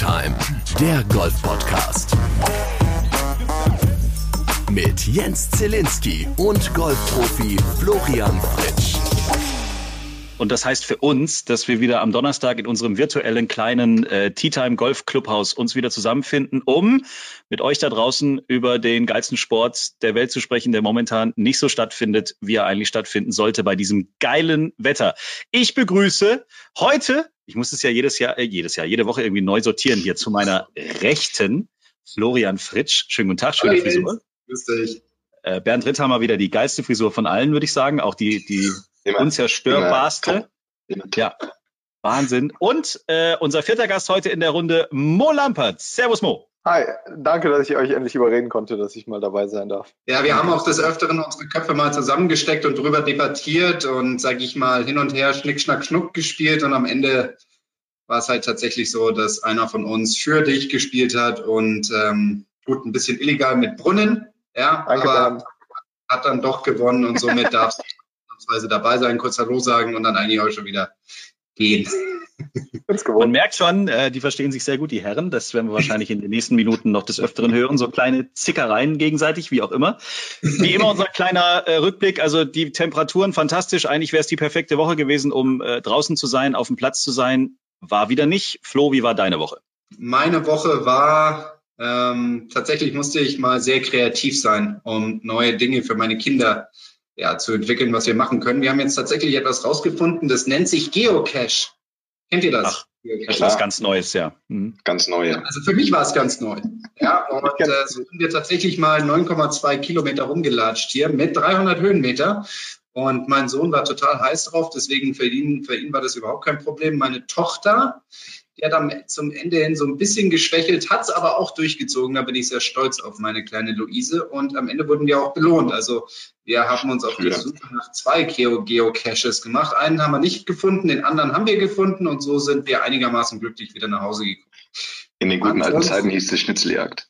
Time, der Golf-Podcast. Mit Jens Zielinski und Golfprofi Florian Fritsch. Und das heißt für uns, dass wir wieder am Donnerstag in unserem virtuellen kleinen äh, Tea Time Golf Clubhaus uns wieder zusammenfinden, um mit euch da draußen über den geilsten Sport der Welt zu sprechen, der momentan nicht so stattfindet, wie er eigentlich stattfinden sollte bei diesem geilen Wetter. Ich begrüße heute, ich muss es ja jedes Jahr, äh, jedes Jahr, jede Woche irgendwie neu sortieren hier zu meiner Rechten, Florian Fritsch. Schönen guten Tag, schöne Frisur. Grüß dich. Äh, Bernd Ritthammer wieder die geilste Frisur von allen, würde ich sagen. Auch die, die Immer. unzerstörbarste. Immer. Ja, Wahnsinn. Und äh, unser vierter Gast heute in der Runde, Mo Lampert. Servus, Mo. Hi, danke, dass ich euch endlich überreden konnte, dass ich mal dabei sein darf. Ja, wir haben auch des Öfteren unsere Köpfe mal zusammengesteckt und drüber debattiert und, sage ich mal, hin und her Schnick, Schnack, Schnuck gespielt und am Ende war es halt tatsächlich so, dass einer von uns für dich gespielt hat und ähm, gut, ein bisschen illegal mit Brunnen, ja, Danke, aber Bernd. hat dann doch gewonnen und somit darfst du dabei sein, kurz Hallo sagen und dann eigentlich auch schon wieder gehen. Man merkt schon, äh, die verstehen sich sehr gut, die Herren. Das werden wir wahrscheinlich in den nächsten Minuten noch des Öfteren hören. So kleine Zickereien gegenseitig, wie auch immer. Wie immer unser kleiner äh, Rückblick. Also die Temperaturen fantastisch. Eigentlich wäre es die perfekte Woche gewesen, um äh, draußen zu sein, auf dem Platz zu sein. War wieder nicht. Flo, wie war deine Woche? Meine Woche war ähm, tatsächlich musste ich mal sehr kreativ sein, um neue Dinge für meine Kinder ja, zu entwickeln, was wir machen können. Wir haben jetzt tatsächlich etwas rausgefunden, das nennt sich Geocache. Kennt ihr das? Ach, das ist ganz Neues, ja. Mhm. Ganz neu, ja. Also für mich war es ganz neu. Ja, und äh, so sind wir tatsächlich mal 9,2 Kilometer rumgelatscht hier mit 300 Höhenmeter. Und mein Sohn war total heiß drauf, deswegen für ihn, für ihn war das überhaupt kein Problem. Meine Tochter, hat am, zum Ende hin so ein bisschen geschwächelt, hat es aber auch durchgezogen. Da bin ich sehr stolz auf meine kleine Luise. Und am Ende wurden wir auch belohnt. Also wir haben uns auf die Suche nach zwei Geo Geocaches gemacht. Einen haben wir nicht gefunden, den anderen haben wir gefunden. Und so sind wir einigermaßen glücklich wieder nach Hause gekommen. In den guten alten Zeiten hieß es Schnitzeljagd.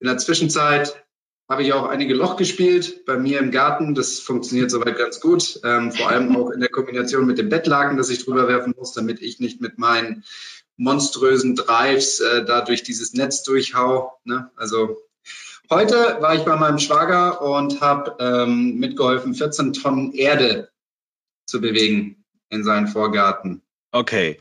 In der Zwischenzeit habe ich auch einige Loch gespielt bei mir im Garten. Das funktioniert soweit ganz gut. Ähm, vor allem auch in der Kombination mit dem Bettlaken, das ich drüber werfen muss, damit ich nicht mit meinen monströsen Drives äh, da durch dieses Netz durchhau. Ne? Also heute war ich bei meinem Schwager und habe ähm, mitgeholfen, 14 Tonnen Erde zu bewegen in seinen Vorgarten. Okay.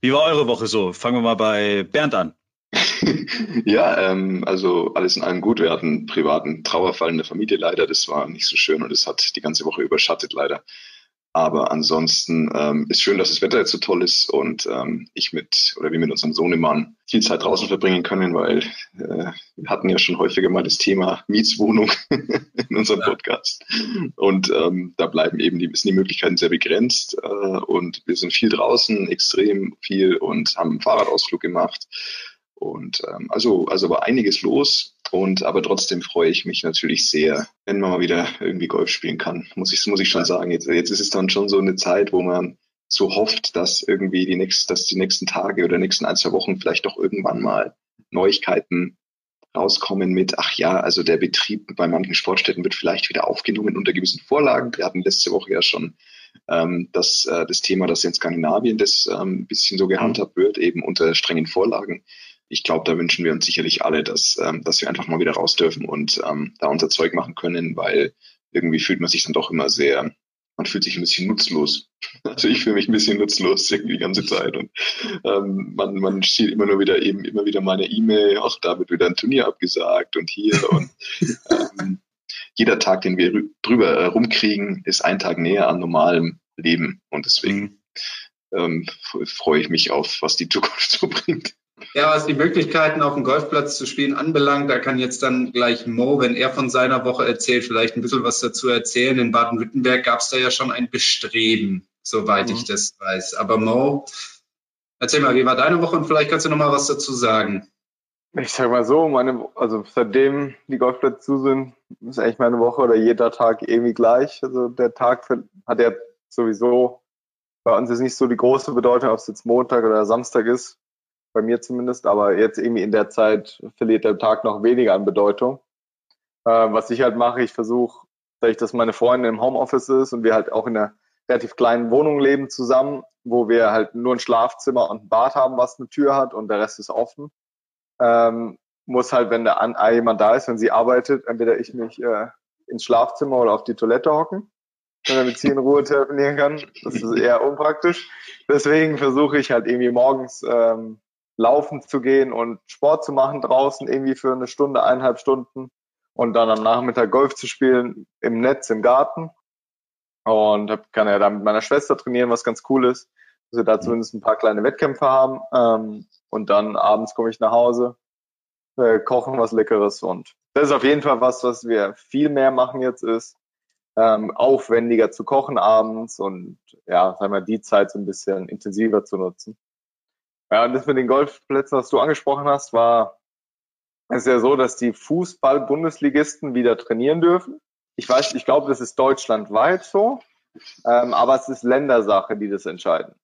Wie war eure Woche so? Fangen wir mal bei Bernd an. ja, ähm, also alles in allem gut. Wir hatten einen privaten Trauerfall in der Familie leider. Das war nicht so schön und es hat die ganze Woche überschattet leider. Aber ansonsten ähm, ist schön, dass das Wetter jetzt so toll ist und ähm, ich mit oder wir mit unserem Sohnemann viel Zeit draußen verbringen können, weil äh, wir hatten ja schon häufiger mal das Thema Mietswohnung in unserem Podcast. Und ähm, da bleiben eben die, sind die Möglichkeiten sehr begrenzt äh, und wir sind viel draußen, extrem viel und haben einen Fahrradausflug gemacht. Und ähm, also, also war einiges los. Und aber trotzdem freue ich mich natürlich sehr, wenn man mal wieder irgendwie Golf spielen kann. Muss ich, muss ich schon sagen. Jetzt, jetzt ist es dann schon so eine Zeit, wo man so hofft, dass irgendwie die nächsten, dass die nächsten Tage oder nächsten ein, zwei Wochen vielleicht doch irgendwann mal Neuigkeiten rauskommen mit, ach ja, also der Betrieb bei manchen Sportstätten wird vielleicht wieder aufgenommen unter gewissen Vorlagen. Wir hatten letzte Woche ja schon ähm, das, äh, das Thema, dass in Skandinavien das ähm, ein bisschen so gehandhabt wird, eben unter strengen Vorlagen ich glaube, da wünschen wir uns sicherlich alle, dass, ähm, dass wir einfach mal wieder raus dürfen und ähm, da unser Zeug machen können, weil irgendwie fühlt man sich dann doch immer sehr, man fühlt sich ein bisschen nutzlos. Also ich fühle mich ein bisschen nutzlos irgendwie die ganze Zeit und ähm, man, man sieht immer nur wieder eben immer wieder meine E-Mail, ach, da wird wieder ein Turnier abgesagt und hier und ähm, jeder Tag, den wir drüber äh, rumkriegen, ist ein Tag näher an normalem Leben und deswegen ähm, freue ich mich auf, was die Zukunft so bringt. Ja, was die Möglichkeiten auf dem Golfplatz zu spielen anbelangt, da kann jetzt dann gleich Mo, wenn er von seiner Woche erzählt, vielleicht ein bisschen was dazu erzählen. In Baden-Württemberg gab es da ja schon ein Bestreben, soweit mhm. ich das weiß. Aber Mo, erzähl mal, wie war deine Woche und vielleicht kannst du noch mal was dazu sagen. Ich sag mal so, meine, also seitdem die Golfplätze zu sind, ist eigentlich meine Woche oder jeder Tag irgendwie gleich. Also der Tag hat ja sowieso bei uns ist nicht so die große Bedeutung, ob es jetzt Montag oder Samstag ist bei mir zumindest, aber jetzt irgendwie in der Zeit verliert der Tag noch weniger an Bedeutung. Äh, was ich halt mache, ich versuche, dadurch, dass meine Freundin im Homeoffice ist und wir halt auch in einer relativ kleinen Wohnung leben zusammen, wo wir halt nur ein Schlafzimmer und ein Bad haben, was eine Tür hat und der Rest ist offen. Ähm, muss halt, wenn da an, jemand da ist, wenn sie arbeitet, entweder ich mich äh, ins Schlafzimmer oder auf die Toilette hocken, damit sie in Ruhe telefonieren kann. Das ist eher unpraktisch. Deswegen versuche ich halt irgendwie morgens ähm, laufen zu gehen und Sport zu machen draußen, irgendwie für eine Stunde, eineinhalb Stunden und dann am Nachmittag Golf zu spielen im Netz, im Garten. Und kann ja da mit meiner Schwester trainieren, was ganz cool ist, dass wir da zumindest ein paar kleine Wettkämpfe haben. Ähm, und dann abends komme ich nach Hause, äh, kochen was Leckeres und das ist auf jeden Fall was, was wir viel mehr machen jetzt ist, ähm, aufwendiger zu kochen abends und ja, sagen wir, die Zeit so ein bisschen intensiver zu nutzen. Ja, und das mit den Golfplätzen, was du angesprochen hast, war es ist ja so, dass die Fußball-Bundesligisten wieder trainieren dürfen. Ich weiß, ich glaube, das ist deutschlandweit so, ähm, aber es ist Ländersache, die das entscheiden.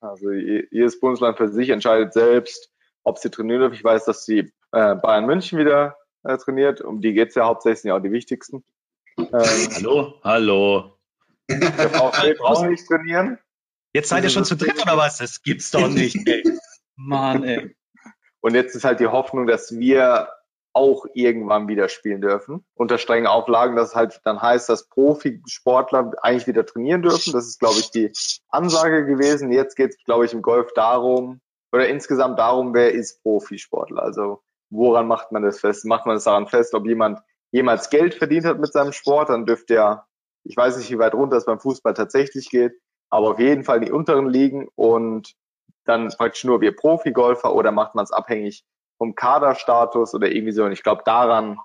Also jedes Bundesland für sich entscheidet selbst, ob sie trainieren dürfen. Ich weiß, dass die äh, Bayern München wieder äh, trainiert. Um die geht's ja hauptsächlich, sind ja auch die wichtigsten. Ähm, hallo, hallo. Der VfB braucht nicht trainieren. Jetzt seid ihr schon zu dritt oder was? Das gibt's doch nicht, ey. Mann, ey. Und jetzt ist halt die Hoffnung, dass wir auch irgendwann wieder spielen dürfen. Unter strengen Auflagen, dass halt dann heißt, dass Profisportler eigentlich wieder trainieren dürfen. Das ist, glaube ich, die Ansage gewesen. Jetzt geht es, glaube ich, im Golf darum, oder insgesamt darum, wer ist Profisportler. Also woran macht man das fest? Macht man das daran fest, ob jemand jemals Geld verdient hat mit seinem Sport, dann dürfte er, ich weiß nicht, wie weit runter es beim Fußball tatsächlich geht, aber auf jeden Fall die unteren liegen und dann praktisch nur wir Profigolfer oder macht man es abhängig vom Kaderstatus oder irgendwie so. Und ich glaube, daran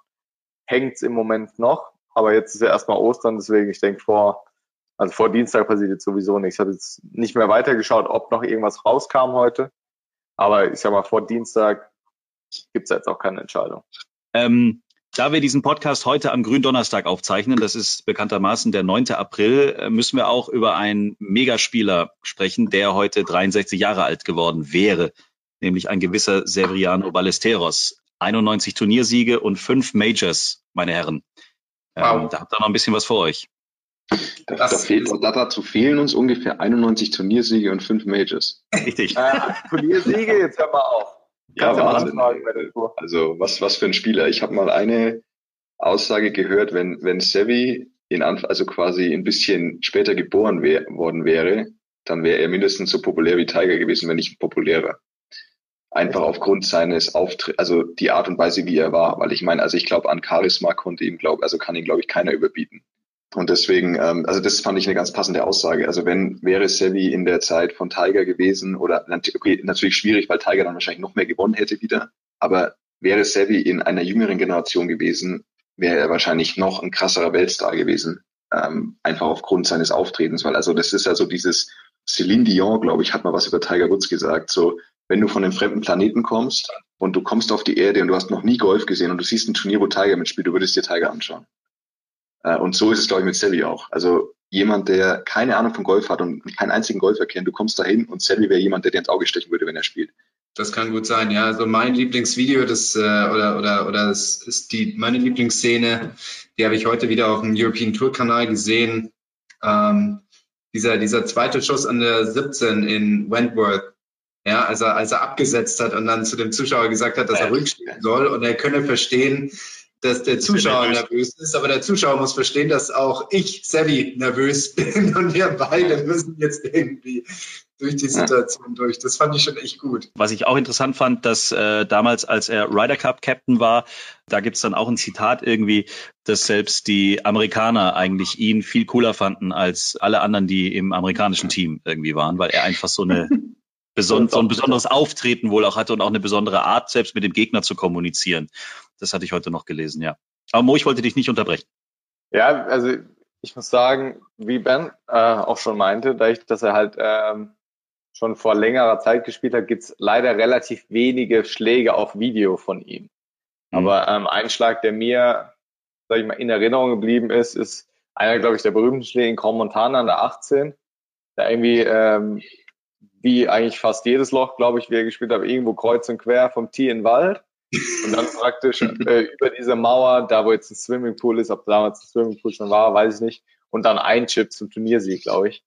hängt es im Moment noch. Aber jetzt ist ja erstmal Ostern, deswegen, ich denke, vor, also vor Dienstag passiert jetzt sowieso nichts. Ich habe jetzt nicht mehr weitergeschaut, ob noch irgendwas rauskam heute. Aber ich sag mal, vor Dienstag gibt es jetzt auch keine Entscheidung. Ähm, da wir diesen Podcast heute am Gründonnerstag aufzeichnen, das ist bekanntermaßen der 9. April, äh, müssen wir auch über einen Megaspieler sprechen, der heute 63 Jahre alt geworden wäre, nämlich ein gewisser Severiano Ballesteros. 91 Turniersiege und fünf Majors, meine Herren. Ähm, wow. Ähm, da habt ihr noch ein bisschen was vor euch. Da, da fehlt, dazu fehlen uns ungefähr 91 Turniersiege und fünf Majors. Richtig. Äh, Turniersiege, jetzt hör mal auf. Ja, Wahnsinn. Also was, was für ein Spieler. Ich habe mal eine Aussage gehört, wenn, wenn Sevi in Anf also quasi ein bisschen später geboren wär, worden wäre, dann wäre er mindestens so populär wie Tiger gewesen, wenn nicht populärer. Einfach aufgrund seines Auftritts, also die Art und Weise, wie er war. Weil ich meine, also ich glaube, an Charisma konnte ihm, glaube also kann ihn, glaube ich, keiner überbieten. Und deswegen, ähm, also das fand ich eine ganz passende Aussage. Also wenn wäre Sevi in der Zeit von Tiger gewesen oder okay, natürlich schwierig, weil Tiger dann wahrscheinlich noch mehr gewonnen hätte wieder. Aber wäre Sevi in einer jüngeren Generation gewesen, wäre er wahrscheinlich noch ein krasserer Weltstar gewesen. Ähm, einfach aufgrund seines Auftretens, weil also das ist ja so dieses Celine Dion, glaube ich, hat mal was über Tiger Woods gesagt. So, wenn du von einem fremden Planeten kommst und du kommst auf die Erde und du hast noch nie Golf gesehen und du siehst ein Turnier, wo Tiger mitspielt, du würdest dir Tiger anschauen. Äh, und so ist es, glaube ich, mit Sally auch. Also jemand, der keine Ahnung von Golf hat und keinen einzigen Golfer kennt, du kommst dahin und Sally wäre jemand, der dir ins Auge stechen würde, wenn er spielt. Das kann gut sein, ja. Also mein Lieblingsvideo, das äh, oder oder oder das ist die meine Lieblingsszene, die habe ich heute wieder auf dem European Tour Kanal gesehen. Ähm, dieser dieser zweite Schuss an der 17 in Wentworth, ja, als er als er abgesetzt hat und dann zu dem Zuschauer gesagt hat, dass er rückstehen soll und er könne verstehen, dass der Zuschauer nervös ist, aber der Zuschauer muss verstehen, dass auch ich, Savvy, nervös bin und wir beide müssen jetzt irgendwie durch die Situation durch. Das fand ich schon echt gut. Was ich auch interessant fand, dass äh, damals, als er Ryder Cup Captain war, da gibt's dann auch ein Zitat irgendwie, dass selbst die Amerikaner eigentlich ihn viel cooler fanden als alle anderen, die im amerikanischen Team irgendwie waren, weil er einfach so eine beson so ein besonderes Auftreten wohl auch hatte und auch eine besondere Art, selbst mit dem Gegner zu kommunizieren. Das hatte ich heute noch gelesen, ja. Aber Mo, ich wollte dich nicht unterbrechen. Ja, also ich muss sagen, wie Ben äh, auch schon meinte, dadurch, dass er halt ähm, schon vor längerer Zeit gespielt hat, gibt's leider relativ wenige Schläge auf Video von ihm. Mhm. Aber ähm, ein Schlag, der mir, sag ich mal, in Erinnerung geblieben ist, ist einer, glaube ich, der berühmten Schläge in Grand Montana an der 18. Da irgendwie ähm, wie eigentlich fast jedes Loch, glaube ich, wie er gespielt hat, irgendwo kreuz und quer vom Tee in den Wald. Und dann praktisch äh, über diese Mauer, da wo jetzt ein Swimmingpool ist, ob damals ein Swimmingpool schon war, weiß ich nicht. Und dann ein Chip zum Turniersieg, glaube ich.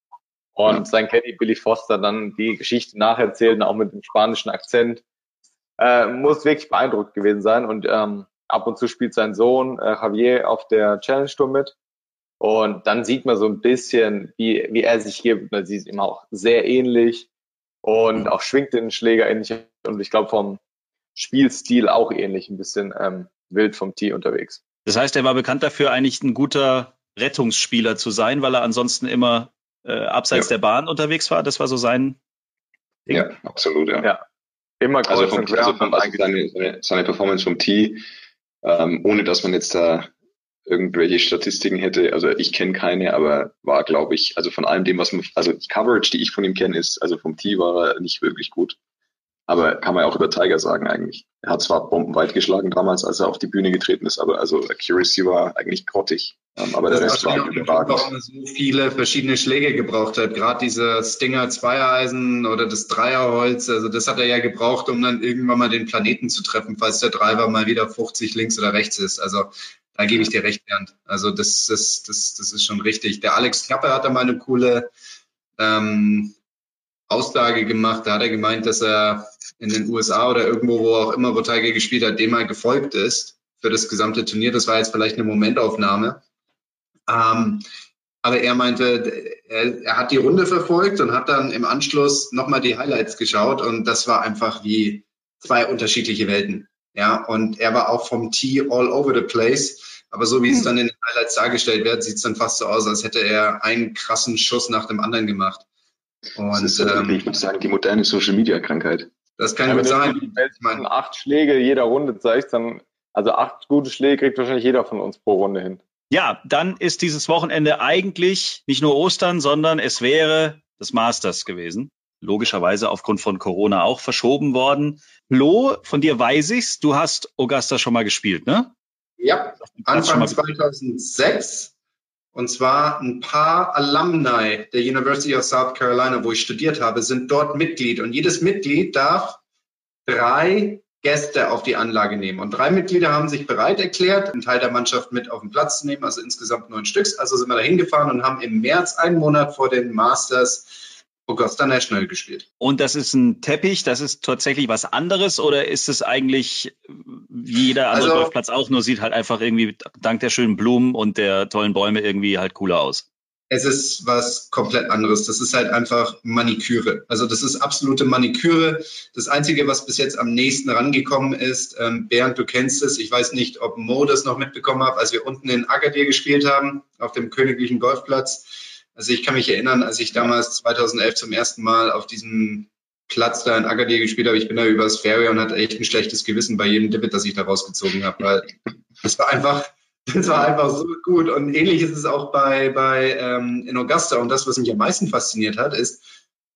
Und ja. sein Caddy Billy Foster dann die Geschichte nacherzählen, auch mit dem spanischen Akzent. Äh, muss wirklich beeindruckt gewesen sein. Und ähm, ab und zu spielt sein Sohn äh, Javier auf der Challenge Tour mit. Und dann sieht man so ein bisschen, wie, wie er sich hier, man sieht ihm auch sehr ähnlich und auch schwingt den Schläger ähnlich. Und ich glaube vom Spielstil auch ähnlich, ein bisschen ähm, wild vom Tee unterwegs. Das heißt, er war bekannt dafür, eigentlich ein guter Rettungsspieler zu sein, weil er ansonsten immer äh, abseits ja. der Bahn unterwegs war. Das war so sein Ding. Ja, absolut, ja. ja. Immer also, vom, also, vom, also seine, seine, seine Performance vom Tee, ähm, ohne dass man jetzt da irgendwelche Statistiken hätte. Also ich kenne keine, aber war, glaube ich, also von allem dem, was man, also die Coverage, die ich von ihm kenne, ist, also vom Tee war er nicht wirklich gut. Aber kann man ja auch über Tiger sagen eigentlich. Er hat zwar bombenweit geschlagen damals, als er auf die Bühne getreten ist, aber also Accuracy war eigentlich grottig. Ähm, aber das der Rest war überragend. Warum er so viele verschiedene Schläge gebraucht hat. Gerade diese Stinger Zweiereisen oder das Dreierholz, also das hat er ja gebraucht, um dann irgendwann mal den Planeten zu treffen, falls der Driver mal wieder 50 links oder rechts ist. Also da gebe ich dir recht, Bernd. Also das, das, das, das ist schon richtig. Der Alex Knappe hatte mal eine coole ähm, Aussage gemacht. Da hat er gemeint, dass er in den USA oder irgendwo, wo auch immer, wo Tiger gespielt hat, dem mal gefolgt ist für das gesamte Turnier. Das war jetzt vielleicht eine Momentaufnahme. Ähm, aber er meinte, er, er, hat die Runde verfolgt und hat dann im Anschluss nochmal die Highlights geschaut und das war einfach wie zwei unterschiedliche Welten. Ja, und er war auch vom Tee all over the place. Aber so wie es hm. dann in den Highlights dargestellt wird, sieht es dann fast so aus, als hätte er einen krassen Schuss nach dem anderen gemacht. Und, das ist, ähm, ich würde sagen, die moderne Social Media Krankheit. Das kann ja, gut sein. Wenn man acht Schläge jeder Runde zeigt, dann, also acht gute Schläge kriegt wahrscheinlich jeder von uns pro Runde hin. Ja, dann ist dieses Wochenende eigentlich nicht nur Ostern, sondern es wäre das Masters gewesen. Logischerweise aufgrund von Corona auch verschoben worden. Lo, von dir weiß ich's, du hast Augusta schon mal gespielt, ne? Ja, Anfang 2006 und zwar ein paar Alumni der University of South Carolina, wo ich studiert habe, sind dort Mitglied. Und jedes Mitglied darf drei Gäste auf die Anlage nehmen. Und drei Mitglieder haben sich bereit erklärt, einen Teil der Mannschaft mit auf den Platz zu nehmen, also insgesamt neun Stücks. Also sind wir da hingefahren und haben im März, einen Monat vor den Masters, Augusta National gespielt. Und das ist ein Teppich, das ist tatsächlich was anderes oder ist es eigentlich wie jeder andere also, Golfplatz auch, nur sieht halt einfach irgendwie dank der schönen Blumen und der tollen Bäume irgendwie halt cooler aus? Es ist was komplett anderes. Das ist halt einfach Maniküre. Also das ist absolute Maniküre. Das Einzige, was bis jetzt am nächsten rangekommen ist, ähm, Bernd, du kennst es, ich weiß nicht, ob Mo das noch mitbekommen hat, als wir unten in Agadir gespielt haben, auf dem königlichen Golfplatz also ich kann mich erinnern, als ich damals 2011 zum ersten Mal auf diesem Platz da in Agadir gespielt habe, ich bin da übers Fairway und hatte echt ein schlechtes Gewissen bei jedem Divid, das ich da rausgezogen habe, weil das war einfach, das war einfach so gut. Und ähnlich ist es auch bei, bei ähm, in Augusta. Und das, was mich am meisten fasziniert hat, ist,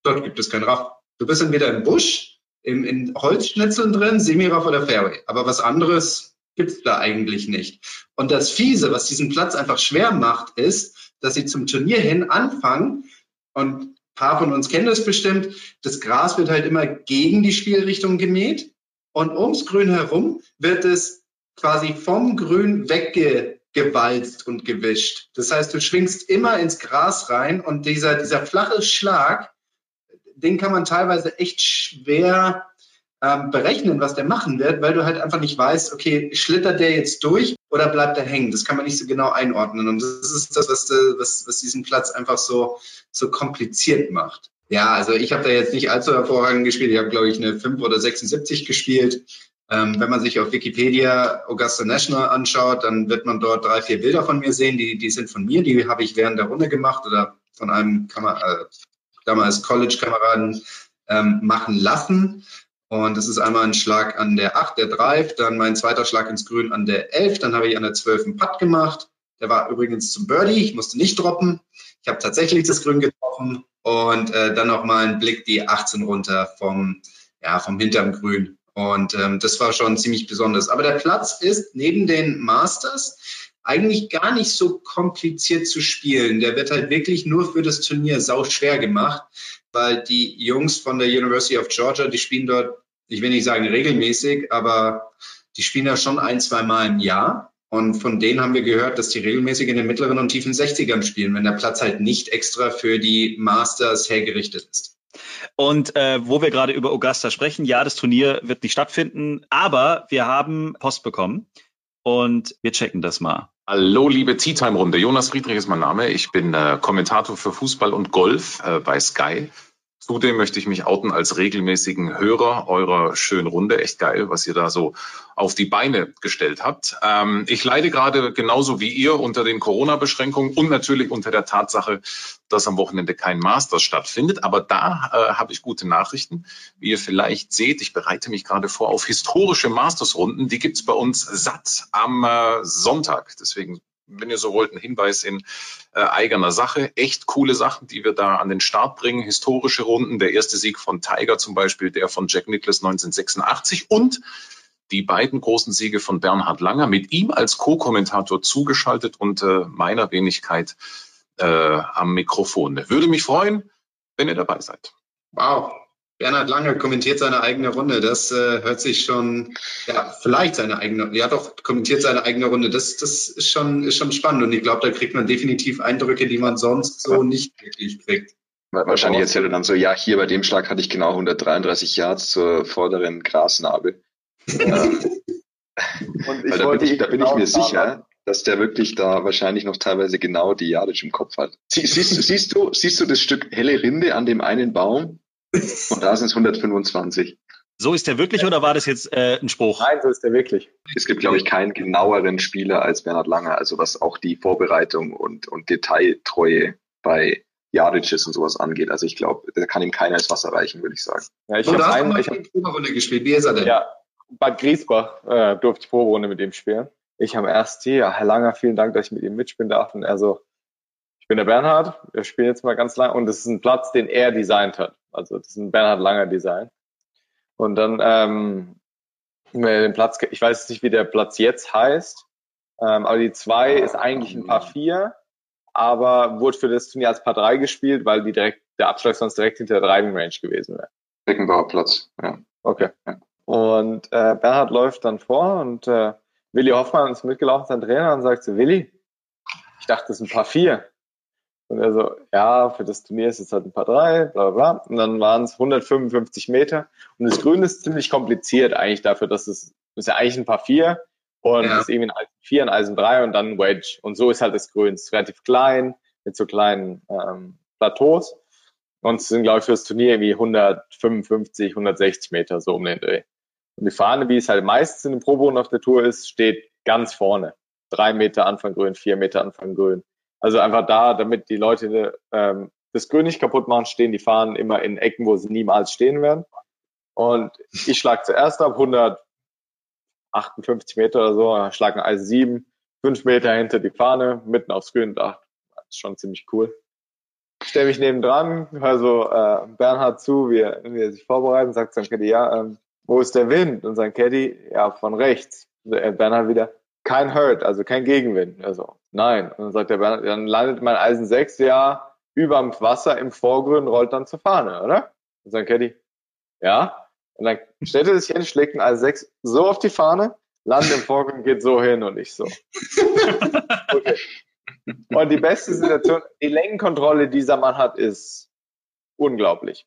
dort gibt es kein Raff. Du bist entweder im Busch, im, in Holzschnitzeln drin, Semiraff oder Fairway. Aber was anderes gibt's da eigentlich nicht. Und das Fiese, was diesen Platz einfach schwer macht, ist, dass sie zum Turnier hin anfangen. Und ein paar von uns kennen das bestimmt, das Gras wird halt immer gegen die Spielrichtung gemäht. Und ums Grün herum wird es quasi vom Grün weggewalzt und gewischt. Das heißt, du schwingst immer ins Gras rein. Und dieser, dieser flache Schlag, den kann man teilweise echt schwer ähm, berechnen, was der machen wird, weil du halt einfach nicht weißt, okay, schlittert der jetzt durch oder bleibt er hängen? Das kann man nicht so genau einordnen. Und das ist das, was, was, was diesen Platz einfach so, so kompliziert macht. Ja, also ich habe da jetzt nicht allzu hervorragend gespielt. Ich habe, glaube ich, eine 5 oder 76 gespielt. Ähm, wenn man sich auf Wikipedia Augusta National anschaut, dann wird man dort drei, vier Bilder von mir sehen. Die, die sind von mir, die habe ich während der Runde gemacht oder von einem Kamer äh, damals College-Kameraden ähm, machen lassen. Und das ist einmal ein Schlag an der 8, der Drive, dann mein zweiter Schlag ins Grün an der 11, dann habe ich an der 12 einen Putt gemacht. Der war übrigens zum Birdie, ich musste nicht droppen. Ich habe tatsächlich das Grün getroffen und äh, dann nochmal einen Blick die 18 runter vom, ja, vom hinterm Grün. Und ähm, das war schon ziemlich besonders. Aber der Platz ist neben den Masters eigentlich gar nicht so kompliziert zu spielen. Der wird halt wirklich nur für das Turnier sau schwer gemacht, weil die Jungs von der University of Georgia, die spielen dort, ich will nicht sagen regelmäßig, aber die spielen da schon ein, zwei Mal im Jahr. Und von denen haben wir gehört, dass die regelmäßig in den mittleren und tiefen 60ern spielen, wenn der Platz halt nicht extra für die Masters hergerichtet ist. Und äh, wo wir gerade über Augusta sprechen, ja, das Turnier wird nicht stattfinden, aber wir haben Post bekommen und wir checken das mal. Hallo, liebe Tea Time Runde. Jonas Friedrich ist mein Name. Ich bin äh, Kommentator für Fußball und Golf äh, bei Sky. Zudem möchte ich mich outen als regelmäßigen Hörer eurer schönen Runde. Echt geil, was ihr da so auf die Beine gestellt habt. Ähm, ich leide gerade genauso wie ihr unter den Corona-Beschränkungen und natürlich unter der Tatsache, dass am Wochenende kein Masters stattfindet. Aber da äh, habe ich gute Nachrichten. Wie ihr vielleicht seht, ich bereite mich gerade vor auf historische Masters-Runden. Die gibt's bei uns satt am äh, Sonntag. Deswegen wenn ihr so wollt, ein Hinweis in äh, eigener Sache. Echt coole Sachen, die wir da an den Start bringen. Historische Runden. Der erste Sieg von Tiger zum Beispiel, der von Jack Nicklaus 1986 und die beiden großen Siege von Bernhard Langer mit ihm als Co-Kommentator zugeschaltet und äh, meiner Wenigkeit äh, am Mikrofon. Würde mich freuen, wenn ihr dabei seid. Wow, Bernhard Lange kommentiert seine eigene Runde. Das äh, hört sich schon, ja, vielleicht seine eigene, ja doch, kommentiert seine eigene Runde. Das, das ist schon, ist schon spannend. Und ich glaube, da kriegt man definitiv Eindrücke, die man sonst so nicht wirklich kriegt. Wahrscheinlich erzählt er dann so, ja, hier bei dem Schlag hatte ich genau 133 Yards zur vorderen Grasnarbe. Ähm, Und ich da bin ich, da bin ich mir sicher, dass der wirklich da wahrscheinlich noch teilweise genau die Yardage im Kopf hat. Sie, siehst, siehst, du, siehst du das Stück helle Rinde an dem einen Baum? Und da sind es 125. So ist der wirklich oder war das jetzt äh, ein Spruch? Nein, so ist der wirklich. Es gibt, glaube ich, keinen genaueren Spieler als Bernhard Langer, also was auch die Vorbereitung und, und Detailtreue bei Jadic's und sowas angeht. Also ich glaube, da kann ihm keiner ins Wasser reichen, würde ich sagen. Ja, ich habe einen, ich habe Proberunde gespielt. Wie ist er denn? Ja, Bad Griesbach äh, durfte ich Proberunde mit ihm spielen. Ich habe erst hier, ja, Herr Langer, vielen Dank, dass ich mit ihm mitspielen darf. Und er so, bin der Bernhard, wir spielen jetzt mal ganz lang und das ist ein Platz, den er designt hat. Also das ist ein Bernhard Langer Design. Und dann ähm, den Platz, ich weiß nicht, wie der Platz jetzt heißt, ähm, aber die zwei ist eigentlich ein Paar vier, aber wurde für das Turnier als Paar drei gespielt, weil die direkt, der Abschlag sonst direkt hinter der Driving Range gewesen wäre. Beckenbauer Platz, ja. Okay. Ja. Und äh, Bernhard läuft dann vor und äh, Willi Hoffmann ist mitgelaufen, sein Trainer, und sagt so, Willi, ich dachte, das ist ein Paar vier. Und er so, ja, für das Turnier ist es halt ein paar drei, bla bla bla. Und dann waren es 155 Meter. Und das Grün ist ziemlich kompliziert eigentlich dafür, dass es ist ja eigentlich ein paar vier und ja. ist irgendwie ein Eisen 4, ein Eisen 3 und dann ein Wedge. Und so ist halt das Grün. Es ist relativ klein, mit so kleinen ähm, Plateaus. Und es sind, glaube ich, für das Turnier irgendwie 155, 160 Meter so um den Dreh. Und die Fahne, wie es halt meistens in den Proboden auf der Tour ist, steht ganz vorne. Drei Meter Anfang grün, vier Meter Anfang grün. Also einfach da, damit die Leute ähm, das Grün nicht kaputt machen, stehen die Fahnen immer in Ecken, wo sie niemals stehen werden. Und ich schlage zuerst ab 158 Meter oder so, schlage ein Eisen 7, fünf Meter hinter die Fahne, mitten aufs Grün. Das ist schon ziemlich cool. Stelle mich neben dran, höre so äh, Bernhard zu, wie er, wie er sich vorbereitet, sagt sein Caddy, ja, ähm, wo ist der Wind? Und sein Caddy, ja, von rechts. Bernhard wieder, kein Hurt, also kein Gegenwind. Also, nein. Und dann sagt der Bernhard, dann landet mein Eisen 6 ja überm Wasser im Vorgrund, rollt dann zur Fahne, oder? Und sein Caddy, ja. Und dann stellt er sich hin, schlägt ein Eisen 6 so auf die Fahne, landet im Vorgrund, geht so hin und ich so. Okay. Und die beste Situation, die Längenkontrolle, die dieser Mann hat, ist unglaublich.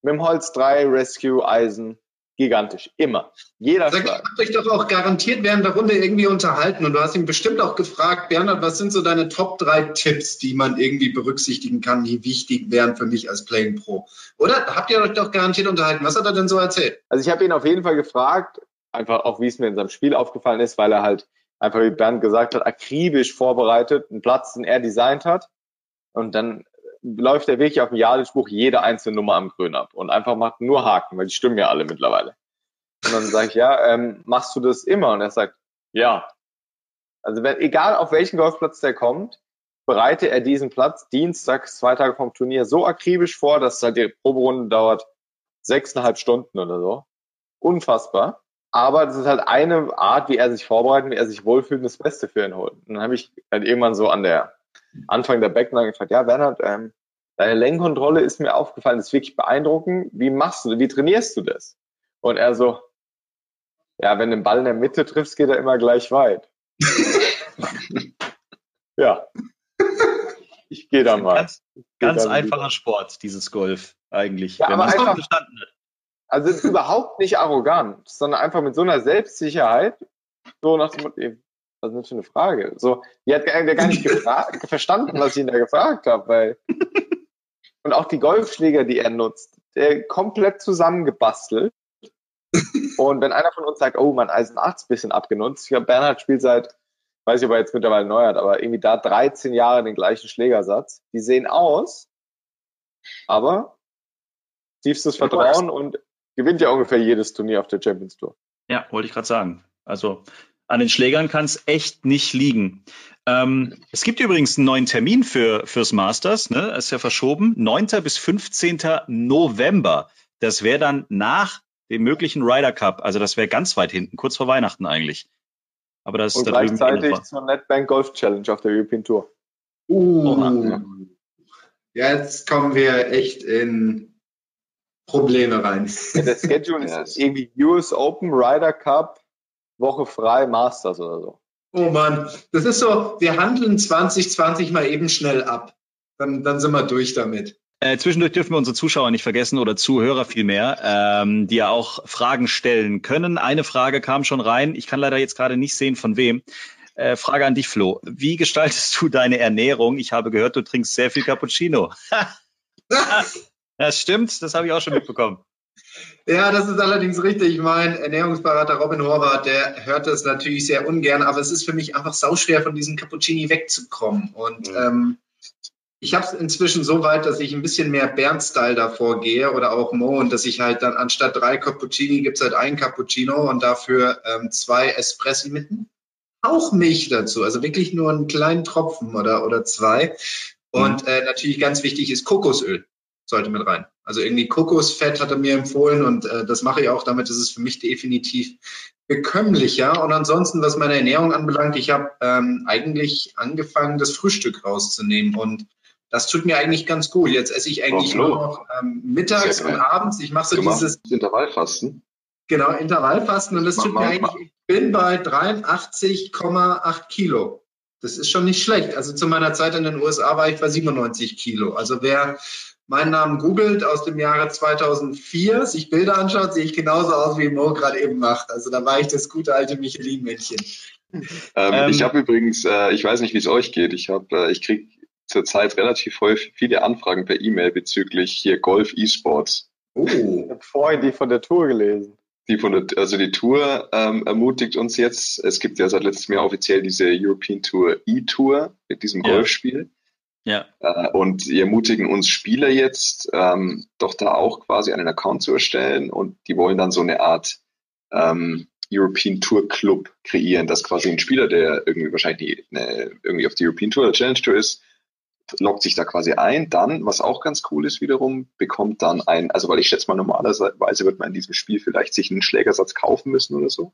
Mit dem Holz 3 Rescue Eisen gigantisch. Immer. Jeder Sag, Schlag. Habt euch doch auch garantiert während der Runde irgendwie unterhalten und du hast ihn bestimmt auch gefragt, Bernhard, was sind so deine Top 3 Tipps, die man irgendwie berücksichtigen kann, die wichtig wären für mich als Playing Pro? Oder habt ihr euch doch garantiert unterhalten? Was hat er denn so erzählt? Also ich habe ihn auf jeden Fall gefragt, einfach auch wie es mir in seinem Spiel aufgefallen ist, weil er halt einfach, wie Bernd gesagt hat, akribisch vorbereitet, einen Platz, den er designt hat. Und dann läuft er wirklich auf dem Jahresbuch jede einzelne Nummer am Grün ab und einfach macht nur Haken, weil die stimmen ja alle mittlerweile. Und dann sage ich, ja, ähm, machst du das immer? Und er sagt, ja. Also wenn, egal auf welchen Golfplatz der kommt, bereite er diesen Platz dienstags, zwei Tage vom Turnier so akribisch vor, dass halt die Proberunde dauert sechseinhalb Stunden oder so. Unfassbar. Aber das ist halt eine Art, wie er sich vorbereitet, wie er sich wohlfühlt und das Beste für ihn holt. Und dann habe ich halt irgendwann so an der Anfang der Backline gefragt, ja, Bernhard, ähm, deine Lenkkontrolle ist mir aufgefallen, das ist wirklich beeindruckend. Wie machst du, wie trainierst du das? Und er so, ja, wenn du den Ball in der Mitte triffst, geht er immer gleich weit. Ja. Ich gehe da mal. Ganz, ganz einfacher Sport, dieses Golf eigentlich. Ja, wenn aber man es einfach- verstanden hat. Also überhaupt nicht arrogant, sondern einfach mit so einer Selbstsicherheit, so nach dem was ist das für eine Frage? So, die hat gar, gar nicht gefragt, verstanden, was ich ihn da gefragt habe, weil und auch die Golfschläger, die er nutzt, der komplett zusammengebastelt. Und wenn einer von uns sagt, oh, mein Eisen 8 ist ein bisschen abgenutzt, ich glaube, Bernhard spielt seit, weiß ich, ob er jetzt mittlerweile neu hat, aber irgendwie da 13 Jahre den gleichen Schlägersatz. Die sehen aus, aber tiefstes Vertrauen und gewinnt ja ungefähr jedes Turnier auf der Champions Tour. Ja, wollte ich gerade sagen. Also an den Schlägern kann es echt nicht liegen. Ähm, es gibt übrigens einen neuen Termin für fürs Masters, ne? Ist ja verschoben. 9. bis 15. November. Das wäre dann nach dem möglichen Ryder Cup. Also das wäre ganz weit hinten, kurz vor Weihnachten eigentlich. Aber das Und ist da gleichzeitig zur NetBank Golf Challenge auf der European Tour. Uh. Ja. Jetzt kommen wir echt in Probleme rein. Ja, der Schedule ist es- irgendwie US Open, Ryder Cup, Woche frei, Masters oder so. Oh Mann, das ist so, wir handeln 2020 mal eben schnell ab. Dann, dann sind wir durch damit. Äh, zwischendurch dürfen wir unsere Zuschauer nicht vergessen oder Zuhörer vielmehr, ähm, die ja auch Fragen stellen können. Eine Frage kam schon rein. Ich kann leider jetzt gerade nicht sehen, von wem. Äh, Frage an dich, Flo. Wie gestaltest du deine Ernährung? Ich habe gehört, du trinkst sehr viel Cappuccino. das stimmt, das habe ich auch schon mitbekommen. Ja, das ist allerdings richtig. Mein Ernährungsberater Robin Horvath, der hört das natürlich sehr ungern, aber es ist für mich einfach sauschwer, von diesem Cappuccini wegzukommen. Und Mhm. ähm, ich habe es inzwischen so weit, dass ich ein bisschen mehr Bernd-Style davor gehe oder auch Mo und dass ich halt dann anstatt drei Cappuccini gibt's halt ein Cappuccino und dafür ähm, zwei Espressi mit Hauch Milch dazu. Also wirklich nur einen kleinen Tropfen oder, oder zwei. Und äh, natürlich ganz wichtig ist Kokosöl sollte mit rein. Also irgendwie Kokosfett hat er mir empfohlen und äh, das mache ich auch. Damit ist es für mich definitiv bekömmlicher. Und ansonsten, was meine Ernährung anbelangt, ich habe ähm, eigentlich angefangen, das Frühstück rauszunehmen und das tut mir eigentlich ganz gut. Jetzt esse ich eigentlich Oh, nur noch ähm, mittags und abends. Ich mache so Du machst dieses Intervallfasten. genau Intervallfasten und das Mach tut mir mal, eigentlich. Ich bin bei 83,8 Kilo. Das ist schon nicht schlecht. Also zu meiner Zeit in den USA war ich bei 97 Kilo. Also wer meinen Namen googelt aus dem Jahre 2004, sich Bilder anschaut, sehe ich genauso aus, wie Mo gerade eben macht. Also da war ich das gute alte Michelin-Männchen. Ähm, Ähm, ich habe übrigens, äh, ich weiß nicht, wie es euch geht. Ich habe, äh, ich kriege zurzeit relativ häufig viele Anfragen per E-Mail bezüglich hier Golf E-Sports. Oh. Ich habe vorhin die von der Tour gelesen. Die von der, also die Tour ähm, ermutigt uns jetzt. Es gibt ja seit letztem Jahr offiziell diese European Tour E-Tour mit diesem Ja. Golfspiel. Ja. Äh, und die ermutigen uns Spieler jetzt, ähm, doch da auch quasi einen Account zu erstellen und die wollen dann so eine Art ähm, European Tour Club kreieren, dass quasi ein Spieler, der irgendwie wahrscheinlich eine, irgendwie auf die European Tour oder Challenge Tour ist, loggt sich da quasi ein, dann, was auch ganz cool ist wiederum, bekommt dann ein, also weil ich schätze mal normalerweise wird man in diesem Spiel vielleicht sich einen Schlägersatz kaufen müssen oder so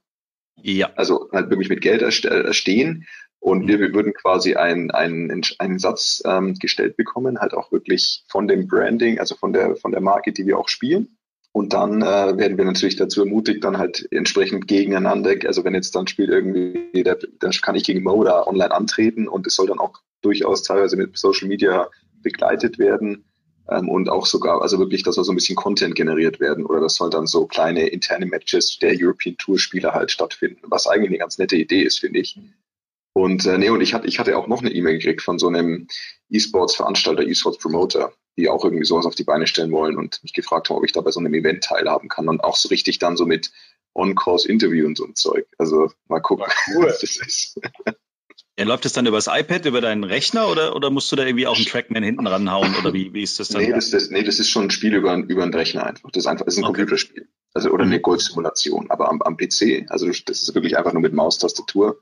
Ja. also halt wirklich mit Geld erste- erstehen. Und wir, wir würden quasi einen, einen, einen Satz ähm, gestellt bekommen, halt auch wirklich von dem Branding, also von der, von der Marke, die wir auch spielen. Und dann äh, werden wir natürlich dazu ermutigt, dann halt entsprechend gegeneinander, also wenn jetzt dann spielt irgendwie, der, dann kann ich gegen Mo da online antreten und es soll dann auch durchaus teilweise mit Social Media begleitet werden ähm, und auch sogar, also wirklich, dass soll so ein bisschen Content generiert werden oder das soll dann so kleine interne Matches der European Tour Spieler halt stattfinden, was eigentlich eine ganz nette Idee ist, finde ich. Und äh, nee, und ich hatte, ich hatte auch noch eine E-Mail gekriegt von so einem E-Sports-Veranstalter, E-Sports-Promoter, die auch irgendwie sowas auf die Beine stellen wollen und mich gefragt haben, ob ich da bei so einem Event teilhaben kann und auch so richtig dann so mit On-Course-Interview und so ein Zeug. Also mal gucken. Cool. was das ist. Ja. Läuft das dann übers iPad, über deinen Rechner oder, oder musst du da irgendwie auch einen Trackman hinten ranhauen oder wie, wie ist das dann? Nee, das, das, nee, das ist schon ein Spiel über, über einen Rechner einfach. Das ist einfach, das ist ein Okay. Computerspiel. Also, oder eine Mhm. Golfsimulation, aber am, am PC. Also, das ist wirklich einfach nur mit Maustastatur,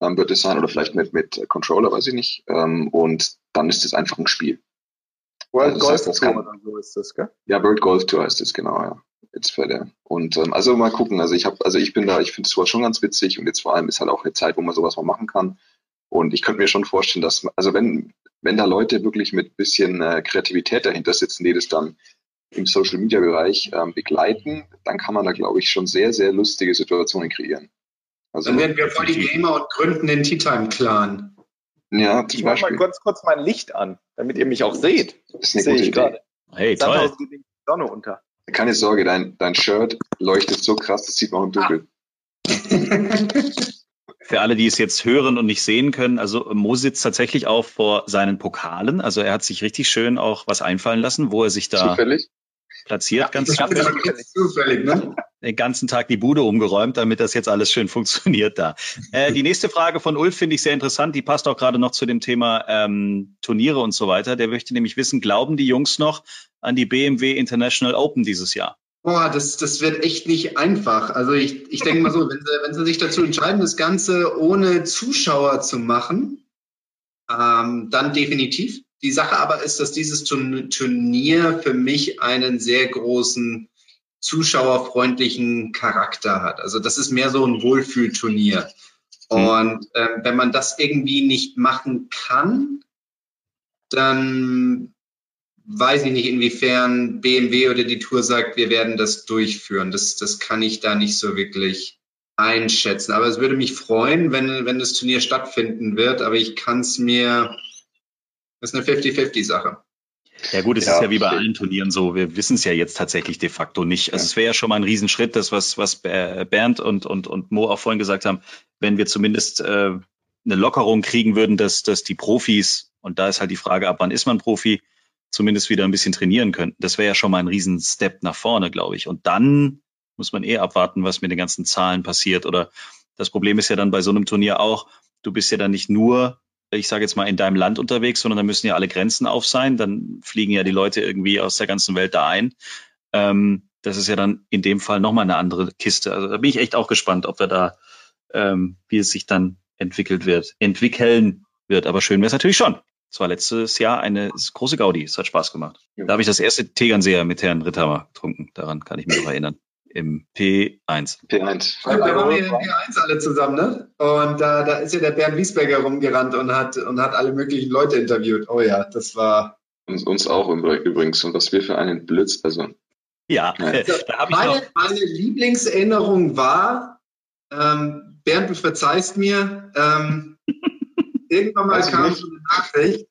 ähm, wird es sein, oder vielleicht mit, mit Controller, weiß ich nicht. Ähm, und dann ist es einfach ein Spiel. World Also das Golf heißt, das Tour kann- so ist das, gell? Ja, World Golf Tour heißt es, genau, ja. Jetzt für der. Und ähm, also mal gucken. Also ich habe, also ich bin da, ich finde sowas schon ganz witzig und jetzt vor allem ist halt auch eine Zeit, wo man sowas mal machen kann. Und ich könnte mir schon vorstellen, dass, also wenn, wenn da Leute wirklich mit bisschen äh, Kreativität dahinter sitzen, die das dann im Social Media Bereich ähm, begleiten, dann kann man da, glaube ich, schon sehr, sehr lustige Situationen kreieren. Also, Dann werden wir voll die Gamer und gründen den Tea Time Clan. Ja, ich mache mal kurz, kurz mein Licht an, damit ihr mich auch seht. Das ist eine gute Idee. Hey, toll. Die Sonne unter. Keine Sorge, dein, dein Shirt leuchtet so krass, das sieht man auch im Dunkeln. Für alle, die es jetzt hören und nicht sehen können, also Mo sitzt tatsächlich auch vor seinen Pokalen. Also er hat sich richtig schön auch was einfallen lassen, wo er sich da Zufällig? platziert. Ja, ganz zufällig. zufällig ne? Den ganzen Tag die Bude umgeräumt, damit das jetzt alles schön funktioniert da. Äh, die nächste Frage von Ulf finde ich sehr interessant. Die passt auch gerade noch zu dem Thema ähm, Turniere und so weiter. Der möchte nämlich wissen, glauben die Jungs noch an die BMW International Open dieses Jahr? Boah, das, das wird echt nicht einfach. Also ich, ich denke mal so, wenn sie, wenn sie sich dazu entscheiden, das Ganze ohne Zuschauer zu machen, ähm, dann definitiv. Die Sache aber ist, dass dieses Turnier für mich einen sehr großen zuschauerfreundlichen Charakter hat. Also das ist mehr so ein Wohlfühlturnier. Mhm. Und äh, wenn man das irgendwie nicht machen kann, dann weiß ich nicht, inwiefern BMW oder die Tour sagt, wir werden das durchführen. Das, das kann ich da nicht so wirklich einschätzen. Aber es würde mich freuen, wenn, wenn das Turnier stattfinden wird. Aber ich kann es mir, das ist eine 50-50-Sache. Ja gut, es ja, ist ja wie bei allen Turnieren so. Wir wissen es ja jetzt tatsächlich de facto nicht. Also ja. es wäre ja schon mal ein Riesenschritt, das was was Bernd und und und Mo auch vorhin gesagt haben, wenn wir zumindest äh, eine Lockerung kriegen würden, dass dass die Profis und da ist halt die Frage, ab wann ist man Profi, zumindest wieder ein bisschen trainieren könnten. Das wäre ja schon mal ein riesen Step nach vorne, glaube ich. Und dann muss man eh abwarten, was mit den ganzen Zahlen passiert. Oder das Problem ist ja dann bei so einem Turnier auch, du bist ja dann nicht nur, ich sage jetzt mal, in deinem Land unterwegs, sondern da müssen ja alle Grenzen auf sein. Dann fliegen ja die Leute irgendwie aus der ganzen Welt da ein. Ähm, das ist ja dann in dem Fall nochmal eine andere Kiste. Also da bin ich echt auch gespannt, ob wir da, ähm, wie es sich dann entwickelt wird, entwickeln wird. Aber schön wäre es natürlich schon. Es war letztes Jahr eine große Gaudi. Es hat Spaß gemacht. Ja. Da habe ich das erste Tegernseher mit Herrn Ritthammer getrunken. Daran kann ich mich noch erinnern. Im P1. P1. Da waren wir im P1 alle zusammen, ne? Und da, da ist ja der Bernd Wiesberger rumgerannt und hat, und hat alle möglichen Leute interviewt. Oh ja, das war. Uns, uns auch übrigens. Und was wir für einen Blitz, also. Ja, also, da habe ich meine, noch. Meine Lieblingserinnerung war, ähm, Bernd, du verzeihst mir, ähm, irgendwann mal kam so eine Nachricht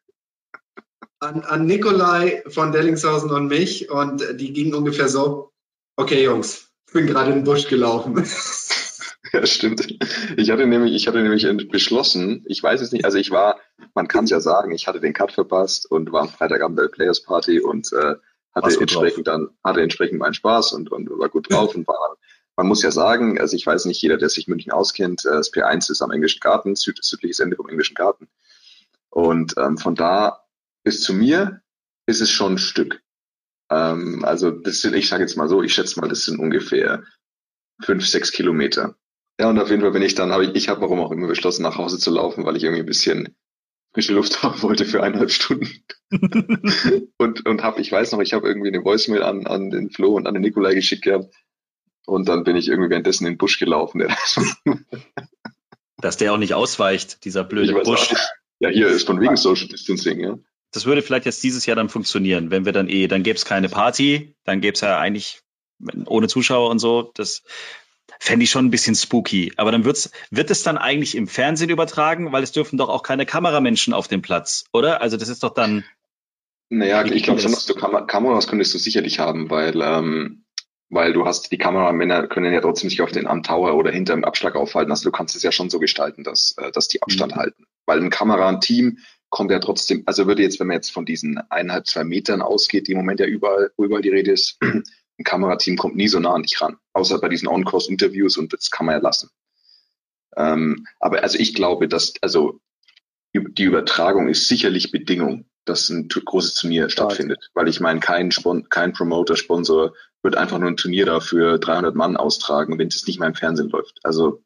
an, an Nikolai von Dellingshausen und mich und die ging ungefähr so, okay Jungs, ich bin gerade in den Busch gelaufen. Ja, stimmt. Ich hatte nämlich, ich hatte nämlich beschlossen, ich weiß es nicht, also ich war, man kann es ja sagen, ich hatte den Cut verpasst und war am Freitagabend bei der Players Party und äh, hatte entsprechend drauf. dann, hatte entsprechend meinen Spaß und, und war gut drauf und war man muss ja sagen, also ich weiß nicht, jeder, der sich München auskennt, äh, das P1 ist am englischen Garten, süd südliches Ende vom englischen Garten. Und ähm, von da bis zu mir ist es schon ein Stück. Ähm, also das sind, ich sage jetzt mal so, ich schätze mal, das sind ungefähr fünf, sechs Kilometer. Ja, und auf jeden Fall bin ich dann, habe ich, ich habe warum auch immer beschlossen, nach Hause zu laufen, weil ich irgendwie ein bisschen frische Luft haben wollte für eineinhalb Stunden. und und habe, ich weiß noch, ich habe irgendwie eine Voicemail an, an den Flo und an den Nikolai geschickt gehabt, und dann bin ich irgendwie währenddessen in den Busch gelaufen. Dass der auch nicht ausweicht, dieser blöde Busch. Ja, hier ist von wegen Social Distancing, ja. Das würde vielleicht jetzt dieses Jahr dann funktionieren, wenn wir dann eh, dann gäbe es keine Party, dann gäbe es ja eigentlich ohne Zuschauer und so. Das fände ich schon ein bisschen spooky. Aber dann wird's, wird es dann eigentlich im Fernsehen übertragen, weil es dürfen doch auch keine Kameramenschen auf dem Platz, oder? Also das ist doch dann. Naja, ich glaube schon, dass du Kam Kameras könntest du sicherlich haben, weil ähm, weil du hast, die Kameramänner können ja trotzdem sich auf den am Tower oder hinter dem Abschlag aufhalten. Also du kannst es ja schon so gestalten, dass, äh, dass die Abstand mhm. halten. Weil ein Kamera, ein Team kommt ja trotzdem, also würde jetzt, wenn man jetzt von diesen eineinhalb, zwei Metern ausgeht, die im Moment ja überall, überall die Rede ist, ein Kamerateam kommt nie so nah an dich ran. Außer bei diesen On-Course-Interviews und das kann man ja lassen. Ähm, aber also ich glaube, dass, also die Übertragung ist sicherlich Bedingung, dass ein großes Turnier stattfindet. Weil ich meine, kein, Spon kein Promoter, Sponsor wird einfach nur ein Turnier da für 300 Mann austragen, wenn es nicht mal im Fernsehen läuft. Also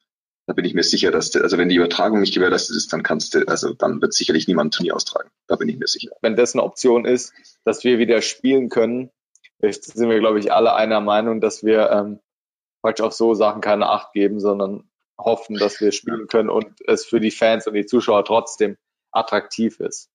da bin ich mir sicher, dass, der, also wenn die Übertragung nicht gewährleistet ist, dann kannst du, also dann wird sicherlich niemand ein Turnier austragen. Da bin ich mir sicher. Wenn das eine Option ist, dass wir wieder spielen können, sind wir, glaube ich, alle einer Meinung, dass wir ähm, praktisch auf so Sachen keine Acht geben, sondern hoffen, dass wir spielen können und es für die Fans und die Zuschauer trotzdem attraktiv ist.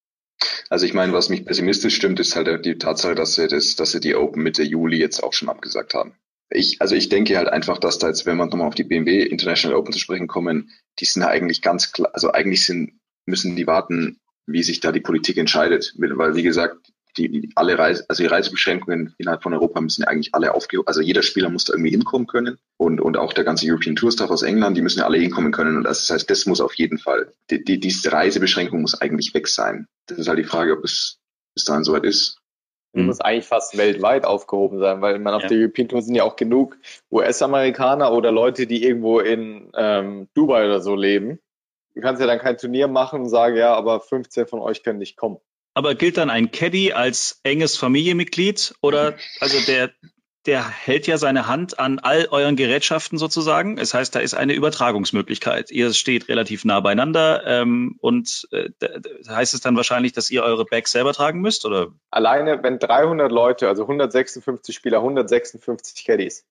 Also ich meine, was mich pessimistisch stimmt, ist halt die Tatsache, dass sie, das, dass sie die Open Mitte Juli jetzt auch schon abgesagt haben. ich, also ich denke halt einfach, dass da jetzt, wenn wir nochmal auf die BMW International Open zu sprechen kommen, die sind eigentlich ganz klar, also eigentlich sind, müssen die warten, wie sich da die Politik entscheidet. Weil, wie gesagt, die, die alle Reise, also die Reisebeschränkungen innerhalb von Europa müssen ja eigentlich alle aufgehoben. Also jeder Spieler muss da irgendwie hinkommen können und, und auch der ganze European Tour Staff aus England, die müssen ja alle hinkommen können. Und das heißt, das muss auf jeden Fall, die, die, diese Reisebeschränkung muss eigentlich weg sein. Das ist halt die Frage, ob es bis dahin soweit ist. Die mhm. muss eigentlich fast weltweit aufgehoben sein, weil man auf ja. der European Tour sind ja auch genug US-Amerikaner oder Leute, die irgendwo in ähm, Dubai oder so leben. Du kannst ja dann kein Turnier machen und sagen, ja, aber 15 von euch können nicht kommen. Aber gilt dann ein Caddy als enges Familienmitglied oder also der der hält ja seine Hand an all euren Gerätschaften sozusagen. Es heißt, da ist eine Übertragungsmöglichkeit. Ihr steht relativ nah beieinander ähm, und äh, heißt es dann wahrscheinlich, dass ihr eure Bags selber tragen müsst? Oder? Alleine, wenn 300 Leute, also 156 Spieler, 156 Caddies.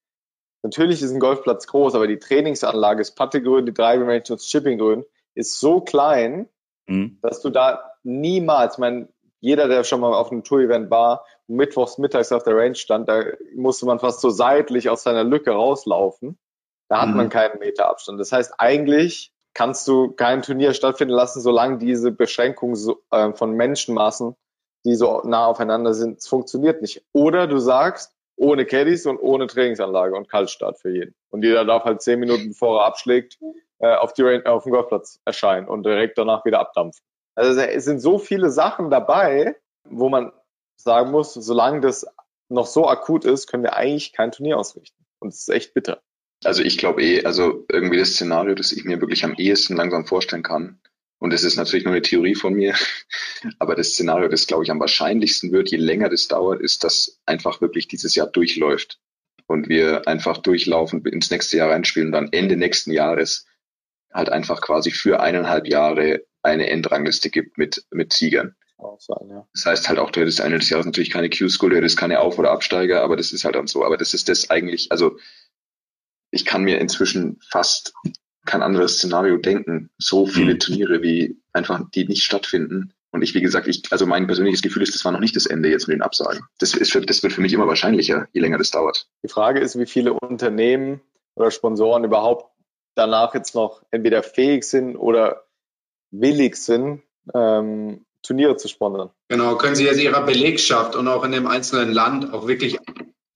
Natürlich ist ein Golfplatz groß, aber die Trainingsanlage, das Puttegrün, die Driving Range und das Chippinggrün ist so klein, mhm. dass du da niemals, ich meine, jeder, der schon mal auf einem Tour-Event war, mittwochs mittags auf der Range stand, da musste man fast so seitlich aus seiner Lücke rauslaufen. Da hat mhm. man keinen Meter Abstand. Das heißt, eigentlich kannst du kein Turnier stattfinden lassen, solange diese Beschränkung so, äh, von Menschenmassen, die so nah aufeinander sind, es funktioniert nicht. Oder du sagst, ohne Caddies und ohne Trainingsanlage und Kaltstart für jeden. Und jeder darf halt zehn Minuten bevor er abschlägt, äh, auf, die, auf dem Golfplatz erscheinen und direkt danach wieder abdampfen. Also es sind so viele Sachen dabei, wo man sagen muss, solange das noch so akut ist, können wir eigentlich kein Turnier ausrichten. Und es ist echt bitter. Also ich glaube eh, also irgendwie das Szenario, das ich mir wirklich am ehesten langsam vorstellen kann, und das ist natürlich nur eine Theorie von mir, aber das Szenario, das glaube ich am wahrscheinlichsten wird, je länger das dauert, ist, dass einfach wirklich dieses Jahr durchläuft und wir einfach durchlaufen ins nächste Jahr reinspielen und dann Ende nächsten Jahres halt einfach quasi für eineinhalb Jahre eine Endrangliste gibt mit, mit Siegern. Sein, ja. Das heißt halt auch, du hättest Ende des Jahres natürlich keine Q-School, du hättest keine Auf- oder Absteiger, aber das ist halt dann so. Aber das ist das eigentlich, also ich kann mir inzwischen fast kein anderes Szenario denken. So viele mhm. Turniere, wie einfach, die nicht stattfinden. Und ich, wie gesagt, ich, also mein persönliches Gefühl ist, das war noch nicht das Ende jetzt mit den Absagen. Das, ist für, das wird für mich immer wahrscheinlicher, je länger das dauert. Die Frage ist, wie viele Unternehmen oder Sponsoren überhaupt danach jetzt noch entweder fähig sind oder willig sind, ähm, Turniere zu sponsern. Genau, können Sie jetzt Ihrer Belegschaft und auch in dem einzelnen Land auch wirklich,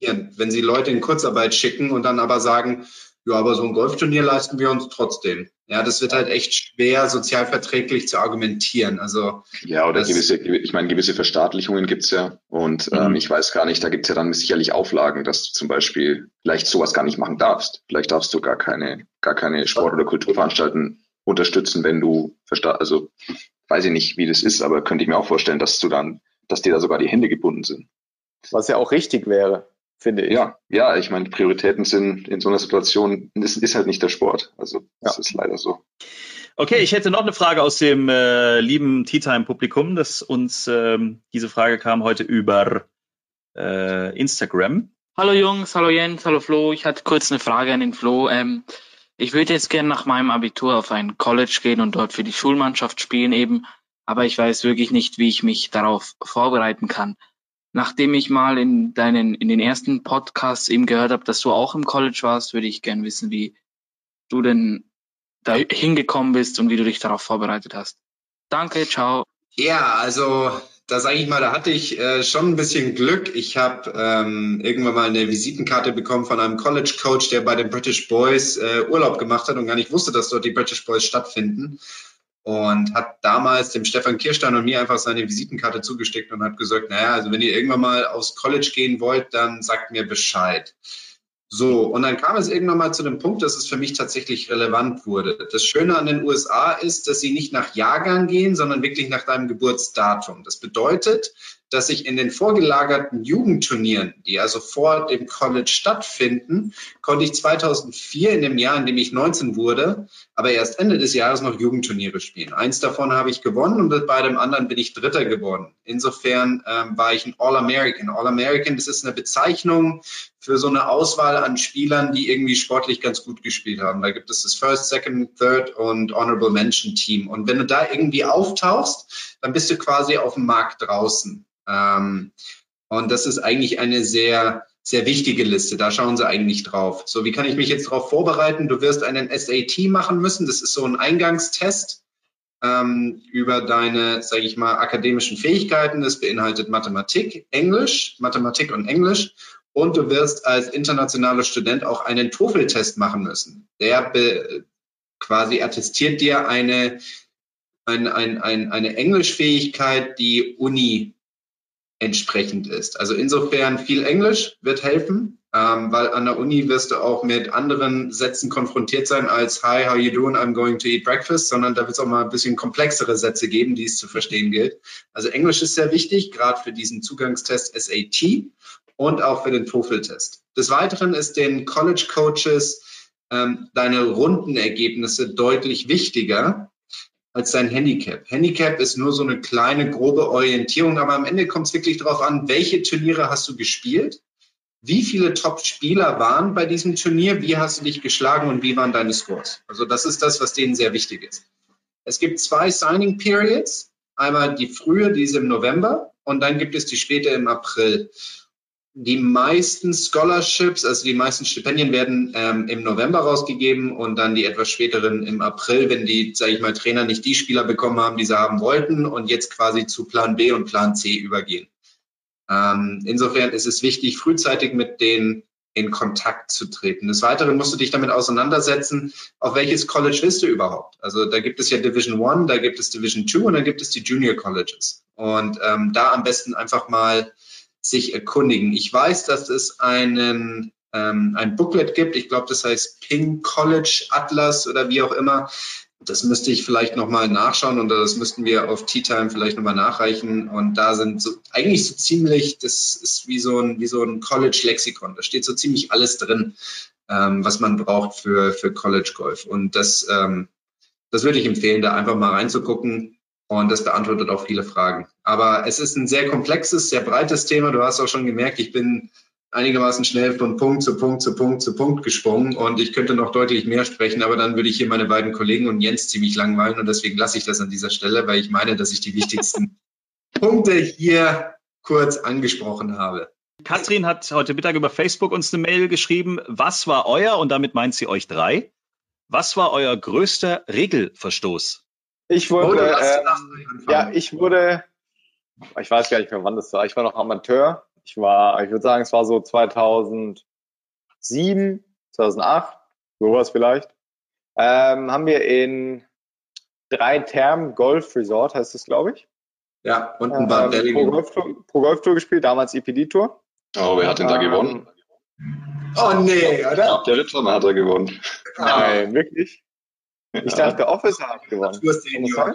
wenn Sie Leute in Kurzarbeit schicken und dann aber sagen, ja, aber so ein Golfturnier leisten wir uns trotzdem. Ja, das wird halt echt schwer, sozialverträglich zu argumentieren. Also ja, oder gewisse, ich meine, gewisse Verstaatlichungen gibt's ja. Und ähm, mhm. ich weiß gar nicht, da gibt's ja dann sicherlich Auflagen, dass du zum Beispiel vielleicht sowas gar nicht machen darfst. Vielleicht darfst du gar keine, gar keine Sport- oder Kulturveranstalten unterstützen, wenn du versta also weiß ich nicht, wie das ist, aber könnte ich mir auch vorstellen, dass du dann, dass dir da sogar die Hände gebunden sind. Was ja auch richtig wäre, finde ich. Ja, ja, ich meine, Prioritäten sind in so einer Situation, ist, ist halt nicht der Sport. Also das ja. ist leider so. Okay, ich hätte noch eine Frage aus dem äh, lieben Tea Time Publikum, dass uns ähm, diese Frage kam heute über äh, Instagram. Hallo Jungs, hallo Jens, hallo Flo. Ich hatte kurz eine Frage an den Flo. Ähm, ich würde jetzt gerne nach meinem Abitur auf ein College gehen und dort für die Schulmannschaft spielen eben, aber ich weiß wirklich nicht, wie ich mich darauf vorbereiten kann. Nachdem ich mal in deinen, in den ersten Podcasts eben gehört habe, dass du auch im College warst, würde ich gerne wissen, wie du denn da hingekommen bist und wie du dich darauf vorbereitet hast. Danke, ciao. Ja, also da sage ich mal, da hatte ich äh, schon ein bisschen Glück. Ich habe ähm, irgendwann mal eine Visitenkarte bekommen von einem College Coach, der bei den British Boys äh, Urlaub gemacht hat und gar nicht wusste, dass dort die British Boys stattfinden. Und hat damals dem Stefan Kirstein und mir einfach seine Visitenkarte zugesteckt und hat gesagt, naja, also wenn ihr irgendwann mal aufs College gehen wollt, dann sagt mir Bescheid. So, und dann kam es irgendwann mal zu dem Punkt, dass es für mich tatsächlich relevant wurde. Das Schöne an den USA ist, dass sie nicht nach Jahrgang gehen, sondern wirklich nach deinem Geburtsdatum. Das bedeutet, dass ich in den vorgelagerten Jugendturnieren, die also vor dem College stattfinden, konnte ich 2004 in dem Jahr, in dem ich 19 wurde, aber erst Ende des Jahres noch Jugendturniere spielen. Eins davon habe ich gewonnen und bei dem anderen bin ich Dritter geworden. Insofern ähm, war ich ein All-American. All-American, das ist eine Bezeichnung für so eine Auswahl an Spielern, die irgendwie sportlich ganz gut gespielt haben. Da gibt es das First, Second, Third und Honorable Mention Team. Und wenn du da irgendwie auftauchst, dann bist du quasi auf dem Markt draußen. Ähm, und das ist eigentlich eine sehr sehr wichtige Liste. Da schauen sie eigentlich drauf. So, wie kann ich mich jetzt darauf vorbereiten? Du wirst einen SAT machen müssen. Das ist so ein Eingangstest ähm, über deine, sage ich mal, akademischen Fähigkeiten. Das beinhaltet Mathematik, Englisch, Mathematik und Englisch. Und du wirst als internationaler Student auch einen TOEFL-Test machen müssen. Der quasi attestiert dir eine, ein, ein, ein, eine Englischfähigkeit, die Uni entsprechend ist. Also insofern viel Englisch wird helfen, ähm, weil an der Uni wirst du auch mit anderen Sätzen konfrontiert sein als Hi, how you doing? I'm going to eat breakfast, sondern da wird es auch mal ein bisschen komplexere Sätze geben, die es zu verstehen gilt. Also Englisch ist sehr wichtig, gerade für diesen Zugangstest SAT und auch für den TOEFL-Test. Des Weiteren ist den College Coaches ähm, deine Rundenergebnisse deutlich wichtiger als dein Handicap. Handicap ist nur so eine kleine, grobe Orientierung, aber am Ende kommt es wirklich darauf an, welche Turniere hast du gespielt, wie viele Top-Spieler waren bei diesem Turnier, wie hast du dich geschlagen und wie waren deine Scores. Also das ist das, was denen sehr wichtig ist. Es gibt zwei Signing Periods, einmal die frühe, die ist im November und dann gibt es die späte im April die meisten Scholarships, also die meisten Stipendien werden ähm, im November rausgegeben und dann die etwas späteren im April, wenn die, sage ich mal, Trainer nicht die Spieler bekommen haben, die sie haben wollten und jetzt quasi zu Plan B und Plan C übergehen. Ähm, insofern ist es wichtig, frühzeitig mit denen in Kontakt zu treten. Des Weiteren musst du dich damit auseinandersetzen, auf welches College willst du überhaupt? Also da gibt es ja Division One, da gibt es Division Two und da gibt es die Junior Colleges. Und ähm, da am besten einfach mal sich erkundigen. Ich weiß, dass es einen, ähm, ein Booklet gibt. Ich glaube, das heißt Ping College Atlas oder wie auch immer. Das müsste ich vielleicht nochmal nachschauen und das müssten wir auf Tea Time vielleicht nochmal nachreichen. Und da sind so eigentlich so ziemlich, das ist wie so ein, wie so ein College-Lexikon. Da steht so ziemlich alles drin, ähm, was man braucht für, für College Golf. Und das, ähm, das würde ich empfehlen, da einfach mal reinzugucken. Und das beantwortet auch viele Fragen. Aber es ist ein sehr komplexes, sehr breites Thema. Du hast auch schon gemerkt, ich bin einigermaßen schnell von Punkt zu Punkt zu Punkt zu Punkt gesprungen und ich könnte noch deutlich mehr sprechen, aber dann würde ich hier meine beiden Kollegen und Jens ziemlich langweilen und deswegen lasse ich das an dieser Stelle, weil ich meine, dass ich die wichtigsten Punkte hier kurz angesprochen habe. Katrin hat heute Mittag über Facebook uns eine Mail geschrieben. Was war euer, und damit meint sie euch drei, was war euer größter Regelverstoß? Ich wurde, oh, äh, ja, ich wurde, ich weiß gar nicht mehr, wann das war. Ich war noch Amateur. Ich war, ich würde sagen, es war so 2007, 2008, sowas vielleicht. Ähm, haben wir in drei Term Golf Resort, heißt es, glaube ich. Ja, und ein Bad ähm, Pro Golf, Tour, Pro Golf Tour gespielt, damals EPD Tour. Oh, wer hat denn da ähm, gewonnen? Oh nee, oder? Der Rittmann hat er gewonnen. Nein, wirklich? Ich dachte, Officer hat gewonnen.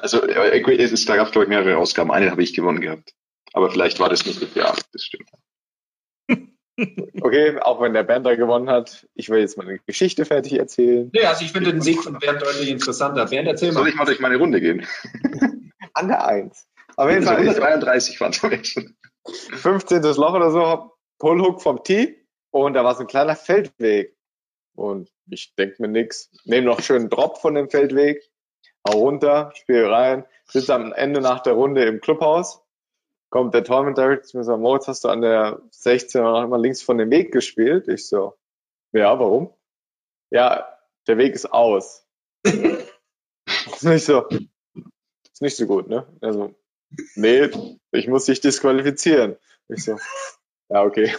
Also es, da gab es, glaube ich, mehrere Ausgaben. Eine habe ich gewonnen gehabt. Aber vielleicht war das nicht das Jahr, das stimmt. Okay, auch wenn der Bernd da gewonnen hat, ich will jetzt meine Geschichte fertig erzählen. Nee, also ich finde den Sieg von Bernd deutlich interessanter. Bernd, erzähl mal. Soll ich mal durch meine Runde gehen? An der Eins. Auf jeden Fall. 133 waren es 15. Loch oder so, Pullhook vom Tee und da war so ein kleiner Feldweg. Und ich denke mir nix. Nehme noch schönen Drop von dem Feldweg, hau runter, spiele rein, sitze am Ende nach der Runde im Clubhaus. Kommt der Tournament Director zu mir und sagt, Moritz, hast du an der 16 noch immer links von dem Weg gespielt? Ich so, ja, warum? Ja, der Weg ist aus. ist nicht so, ist nicht so gut, ne? Also, nee, ich muss dich disqualifizieren. Ich so, ja, okay.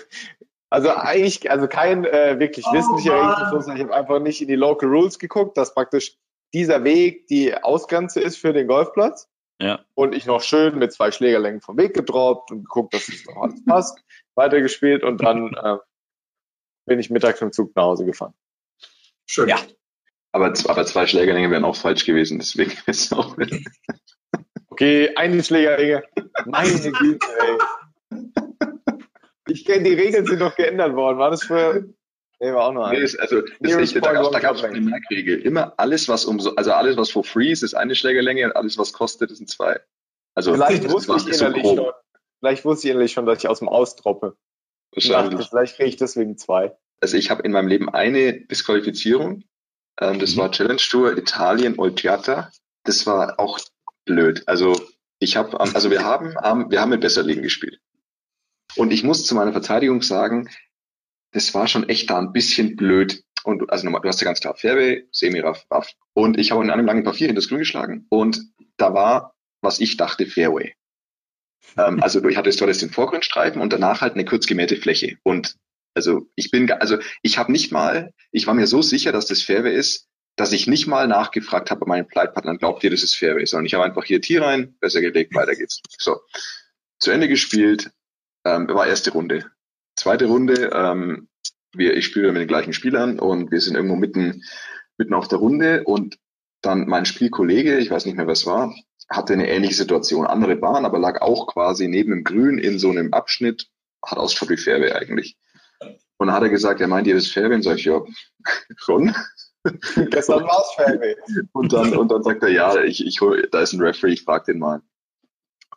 Also eigentlich, also kein äh, wirklich oh, wissentlicher Regelfluss. Ich habe einfach nicht in die Local Rules geguckt, dass praktisch dieser Weg die Ausgrenze ist für den Golfplatz. Ja. Und ich noch schön mit zwei Schlägerlängen vom Weg gedroppt und geguckt, dass es noch alles passt, weitergespielt und dann äh, bin ich mittags im Zug nach Hause gefahren. Schön. Ja. Aber, aber zwei Schlägerlänge wären auch falsch gewesen, deswegen ist es auch. okay, eine Schlägerlänge. Meine Güte, ey. Ich kenne die Regeln sind doch geändert worden. War das früher? Nee, war auch noch nee, also das ist, da, gab es eine Merkregel. Immer alles, was um also alles, was for free ist, ist eine Schlägerlänge und alles, was kostet, sind zwei. Also vielleicht wusste ich innerlich so schon. Vielleicht wusste ich innerlich schon, dass ich aus dem Aus droppe. Wahrscheinlich. vielleicht kriege ich deswegen zwei. Also ich habe in meinem Leben eine Disqualifizierung. Ähm, das mhm. war Challenge Tour Italien Olgiata. Das war auch blöd. Also ich habe, also wir haben, haben wir haben mit Besserlegen gespielt. Und ich muss zu meiner Verteidigung sagen, das war schon echt da ein bisschen blöd. Und also du hast ja ganz klar Fairway, Semi-Raff, Raff. Und ich habe in einem langen Papier in das Grün geschlagen und da war, was ich dachte, Fairway. ähm, also ich hatte dort den Vorgrundstreifen und danach halt eine kurz gemähte Fläche. Und also ich bin, also ich habe nicht mal, ich war mir so sicher, dass das Fairway ist, dass ich nicht mal nachgefragt habe bei meinen Pleitpartnern, glaubt ihr, das ist Fairway, sondern ich habe einfach hier Tee rein, besser gelegt, weiter geht's. So, zu Ende gespielt, ähm, war erste Runde. Zweite Runde, ähm, wir, ich spiele mit den gleichen Spielern und wir sind irgendwo mitten, mitten auf der Runde und dann mein Spielkollege, ich weiß nicht mehr, was war, hatte eine ähnliche Situation, andere Bahn, aber lag auch quasi neben dem Grün in so einem Abschnitt, hat ausgeschaut wie Fairway eigentlich. Und dann hat er gesagt, er meint ihr das Fairway? Und sag ich, ja, schon. Gestern war es Fairway. Und dann, und dann sagt er, ja, ich, ich da ist ein Referee, ich frag den mal.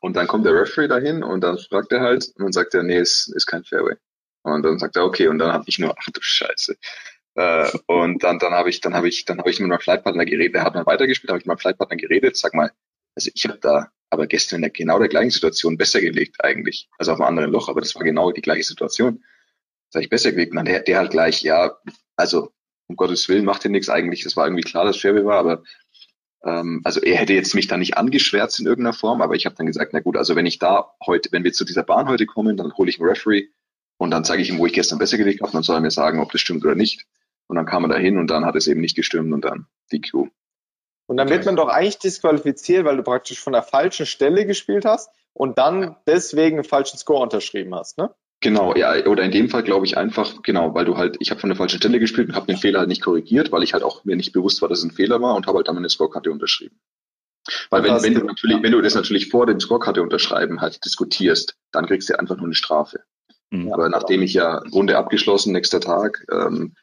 Und dann kommt der Referee dahin und dann fragt er halt und dann sagt er, nee, es ist kein Fairway. Und dann sagt er, okay, und dann habe ich nur, ach du Scheiße. Äh, und dann, dann habe ich, dann habe ich, dann habe ich mit meinem Flightpartner geredet, der hat mal weitergespielt, habe ich mit meinem Flightpartner geredet, sag mal, also ich habe da aber gestern in der, genau der gleichen Situation besser gelegt eigentlich, also auf einem anderen Loch, aber das war genau die gleiche Situation. Habe ich besser gelegt. Und der, der halt gleich, ja, also um Gottes Willen macht er nichts eigentlich, das war irgendwie klar, dass Fairway war, aber also er hätte jetzt mich da nicht angeschwärzt in irgendeiner Form, aber ich habe dann gesagt, na gut, also wenn ich da heute, wenn wir zu dieser Bahn heute kommen, dann hole ich einen Referee und dann zeige ich ihm, wo ich gestern besser gelegt habe, und dann soll er mir sagen, ob das stimmt oder nicht. Und dann kam er da hin und dann hat es eben nicht gestimmt und dann DQ. Und dann wird man doch eigentlich disqualifiziert, weil du praktisch von der falschen Stelle gespielt hast und dann deswegen einen falschen Score unterschrieben hast, ne? Genau, ja, oder in dem Fall glaube ich einfach, genau, weil du halt, ich habe von der falschen Stelle gespielt und habe den Fehler halt nicht korrigiert, weil ich halt auch mir nicht bewusst war, dass es ein Fehler war und habe halt dann meine Scorekarte unterschrieben. Weil wenn, wenn du natürlich, wenn du das natürlich vor dem Scorekarte unterschreiben halt diskutierst, dann kriegst du einfach nur eine Strafe. Mhm. Aber nachdem ich ja Runde abgeschlossen, nächster Tag, ähm,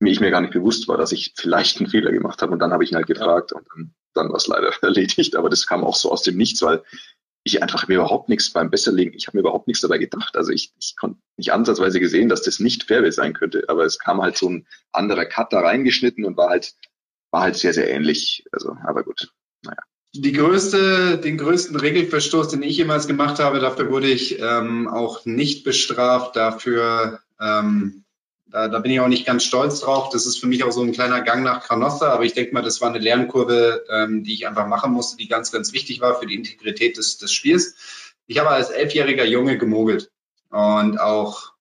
mir ich mir gar nicht bewusst war, dass ich vielleicht einen Fehler gemacht habe und dann habe ich ihn halt gefragt und dann, dann war es leider erledigt. Aber das kam auch so aus dem Nichts, weil ich einfach mir überhaupt nichts beim Besserlegen, ich habe mir überhaupt nichts dabei gedacht. Also ich, ich konnte nicht ansatzweise gesehen, dass das nicht Fairway sein könnte, aber es kam halt so ein anderer Cut da reingeschnitten und war halt, war halt sehr, sehr ähnlich. Also, aber gut, naja. Die größte, den größten Regelverstoß, den ich jemals gemacht habe, dafür wurde ich ähm, auch nicht bestraft. Dafür ähm, da, da bin ich auch nicht ganz stolz drauf. Das ist für mich auch so ein kleiner Gang nach Canossa, aber ich denke mal, das war eine Lernkurve, ähm, die ich einfach machen musste, die ganz, ganz wichtig war für die Integrität des, des Spiels. Ich habe als elfjähriger Junge gemogelt und auch,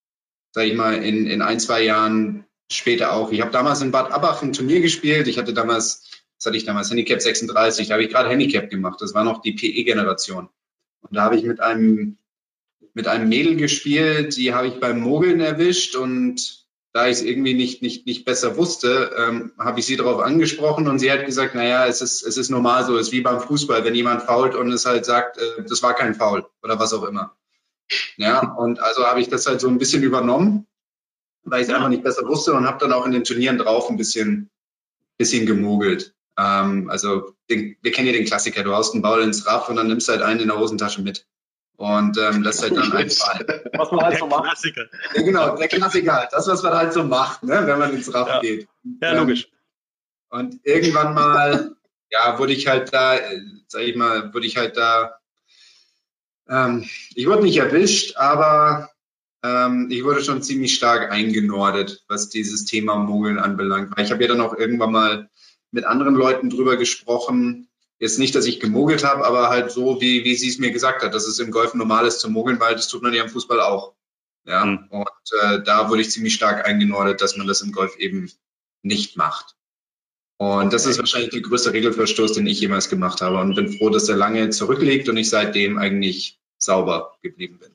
sage ich mal, in, in ein, zwei Jahren später auch. Ich habe damals in Bad Abbach ein Turnier gespielt. Ich hatte damals, was hatte ich damals, Handicap 36, da habe ich gerade Handicap gemacht. Das war noch die PE-Generation. Und da habe ich mit einem mit einem Mädel gespielt, die habe ich beim Mogeln erwischt und da ich es irgendwie nicht, nicht, nicht besser wusste, ähm, habe ich sie darauf angesprochen und sie hat gesagt, naja, es ist, es ist normal so, es ist wie beim Fußball, wenn jemand fault und es halt sagt, äh, das war kein Foul oder was auch immer. Ja, und also habe ich das halt so ein bisschen übernommen, weil ich es einfach nicht besser wusste und habe dann auch in den Turnieren drauf ein bisschen, bisschen gemogelt. Ähm, also den, wir kennen ja den Klassiker, du haust einen Ball ins Raff und dann nimmst du halt einen in der Hosentasche mit und ähm, das ist halt dann einfach was man halt der so macht. Klassiker. Ja, genau, der Klassiker halt. Das, was man halt so macht, ne, wenn man ins Raff ja. geht. Ja, logisch. Und irgendwann mal, ja, wurde ich halt da, äh, sag ich mal, wurde ich halt da, ähm, ich wurde nicht erwischt, aber ähm, ich wurde schon ziemlich stark eingenordet, was dieses Thema Mogeln anbelangt. Weil ich habe ja dann auch irgendwann mal mit anderen Leuten drüber gesprochen, Jetzt nicht, dass ich gemogelt habe, aber halt so, wie, wie sie es mir gesagt hat, dass es im Golf normal ist zu mogeln, weil das tut man ja im Fußball auch. Ja, mhm. und äh, da wurde ich ziemlich stark eingenordet, dass man das im Golf eben nicht macht. Und okay. das ist wahrscheinlich der größte Regelverstoß, den ich jemals gemacht habe und bin froh, dass er lange zurückliegt und ich seitdem eigentlich sauber geblieben bin.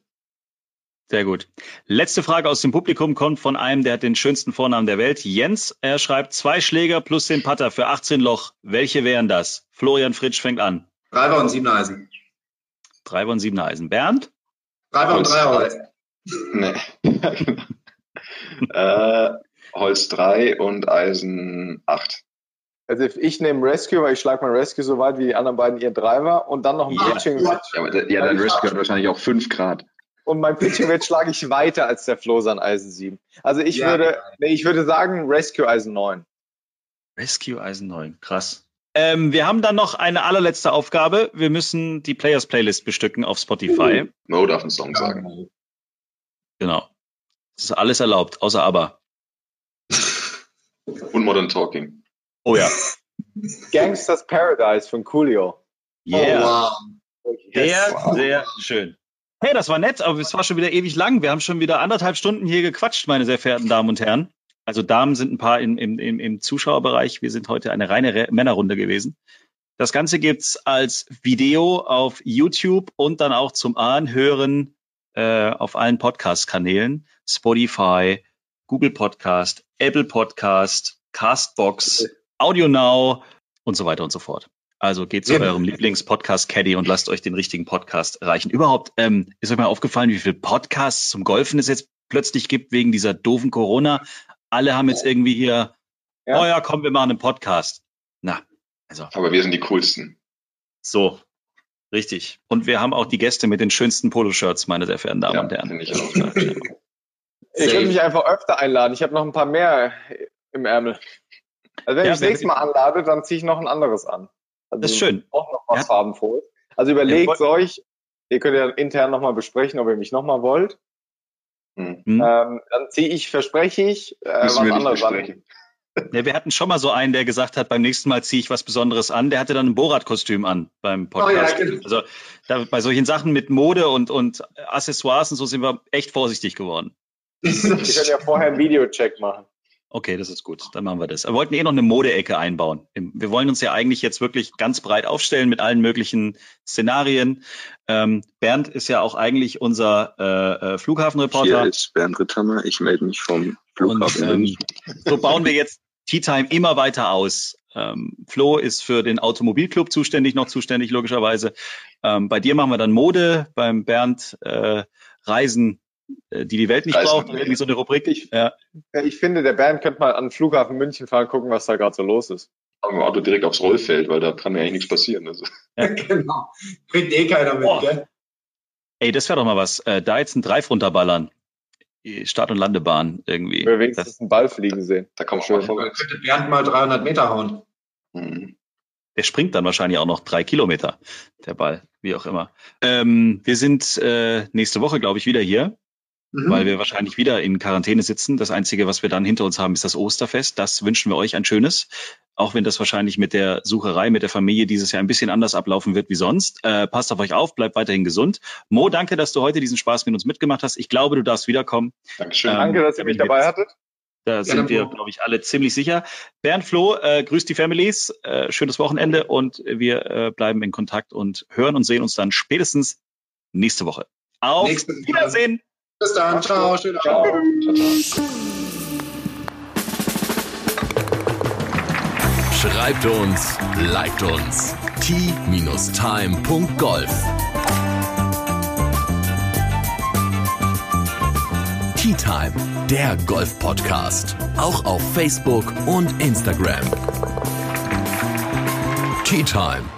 Sehr gut. Letzte Frage aus dem Publikum kommt von einem, der hat den schönsten Vornamen der Welt. Jens, er schreibt zwei Schläger plus den Putter für 18 Loch. Welche wären das? Florian Fritsch fängt an. Treiber und Siebener Eisen. Treiber und Siebener Eisen. Bernd? Treiber und Dreierholz. Nee. äh, Holz 3 und Eisen 8. Also ich nehme Rescue, weil ich schlage mein Rescue so weit wie die anderen beiden ihr Driver und dann noch ein ja. Pitching. Ja, ja, dein Rescue hat wahrscheinlich auch 5 Grad und mein Pitching Wedge schlage ich weiter als der Flosan Eisen 7. Also ich ja, würde, nee, ich würde sagen Rescue Eisen 9. Rescue Eisen 9, krass. Ähm, wir haben dann noch eine allerletzte Aufgabe. Wir müssen die Players Playlist bestücken auf Spotify. Mo darf einen Song sagen. Genau. Das ist alles erlaubt, außer aber. Und Modern Talking. Oh ja. Gangsters Paradise von Coolio. Yeah. Oh, wow. Sehr, Wow. sehr schön. Hey, das war nett, aber es war schon wieder ewig lang. Wir haben schon wieder anderthalb Stunden hier gequatscht, meine sehr verehrten Damen und Herren. Also Damen sind ein paar im, im, im, Zuschauerbereich. Wir sind heute eine reine Re Männerrunde gewesen. Das Ganze gibt's als Video auf YouTube und dann auch zum Anhören äh, auf allen Podcast-Kanälen. Spotify, Google Podcast, Apple Podcast, Castbox, Audio Now und so weiter und so fort. Also geht zu eurem Lieblings-Podcast-Caddy und lasst euch den richtigen Podcast reichen. Überhaupt, ähm, ist euch mal aufgefallen, wie viele Podcasts zum Golfen es jetzt plötzlich gibt wegen dieser doofen Corona? Alle haben jetzt irgendwie hier, Ja. oh ja, komm, wir machen einen Podcast. Na, also Aber wir sind die coolsten. so, richtig. Und wir haben auch die Gäste mit den schönsten Poloshirts, meine sehr verehrten Damen Ja, und Herren. ich auch. Ihr Same. könnt mich einfach öfter einladen. Ich habe noch ein paar mehr im Ärmel. Also wenn Ja, ich das nächste Mal anlade, dann ziehe ich noch ein anderes an. Also Das ist schön. Auch noch was Ja. farbenfrohes. Also überlegt Ja, euch, ihr könnt ja intern nochmal besprechen, ob ihr mich nochmal wollt. Hm. Hm? Ähm, dann ziehe ich, verspreche ich, äh, was wir anderes an. Ja, wir hatten schon mal so einen, der gesagt hat, beim nächsten Mal ziehe ich was Besonderes an. Der hatte dann ein Borat-Kostüm an beim Podcast. Oh ja, genau. Also da, bei solchen Sachen mit Mode und, und Accessoires und so sind wir echt vorsichtig geworden. Wir können ja vorher einen Videocheck machen. Okay, das ist gut. Dann machen wir das. Wir wollten eh noch eine Modeecke einbauen. Wir wollen uns ja eigentlich jetzt wirklich ganz breit aufstellen mit allen möglichen Szenarien. Ähm, Bernd ist ja auch eigentlich unser äh, äh, Flughafenreporter. Hier ist Bernd Ritthammer. Ich melde mich vom Und Flughafen. ähm, so bauen wir jetzt Tea Time immer weiter aus. Ähm, Flo ist für den Automobilclub zuständig, noch zuständig logischerweise. Ähm, bei dir machen wir dann Mode, beim Bernd äh, Reisen, die die Welt nicht Reisen braucht, irgendwie so eine Rubrik. Ich- ja. Ja, ich finde, der Bernd könnte mal an den Flughafen München fahren, gucken, was da gerade so los ist. Haben wir Auto direkt aufs Rollfeld, weil da kann mir eigentlich nichts passieren. Also, genau. Bringt eh keiner mit, Boah. gell? Ey, das wäre doch mal was. Äh, da jetzt ein Drive runterballern. Die Start- und Landebahn irgendwie. Wir wenigstens einen Ball fliegen sehen. da mal Dann vorwärts. könnte Bernd mal 300 Meter hauen. Hm. Der springt dann wahrscheinlich auch noch drei Kilometer, der Ball, wie auch immer. Ähm, wir sind äh, nächste Woche, glaube ich, wieder hier. Mhm. weil wir wahrscheinlich wieder in Quarantäne sitzen. Das Einzige, was wir dann hinter uns haben, ist das Osterfest. Das wünschen wir euch ein schönes, auch wenn das wahrscheinlich mit der Sucherei, mit der Familie dieses Jahr ein bisschen anders ablaufen wird wie sonst. Äh, passt auf euch auf, bleibt weiterhin gesund. Mo, danke, dass du heute diesen Spaß mit uns mitgemacht hast. Ich glaube, du darfst wiederkommen. Dankeschön. Ähm, Danke, dass ihr mich dabei hattet. Da sind wir, glaube ich, alle ziemlich sicher. Bernd Flo, äh, grüßt die Families, äh, schönes Wochenende und wir äh, bleiben in Kontakt und hören und sehen uns dann spätestens nächste Woche. Auf Nächste Woche. Wiedersehen! Bis dann. Ciao. Schönen. Abend. Schreibt uns, liked uns. t-time.golf Tea Time, der Golf-Podcast. Auch auf Facebook und Instagram. Tea Time.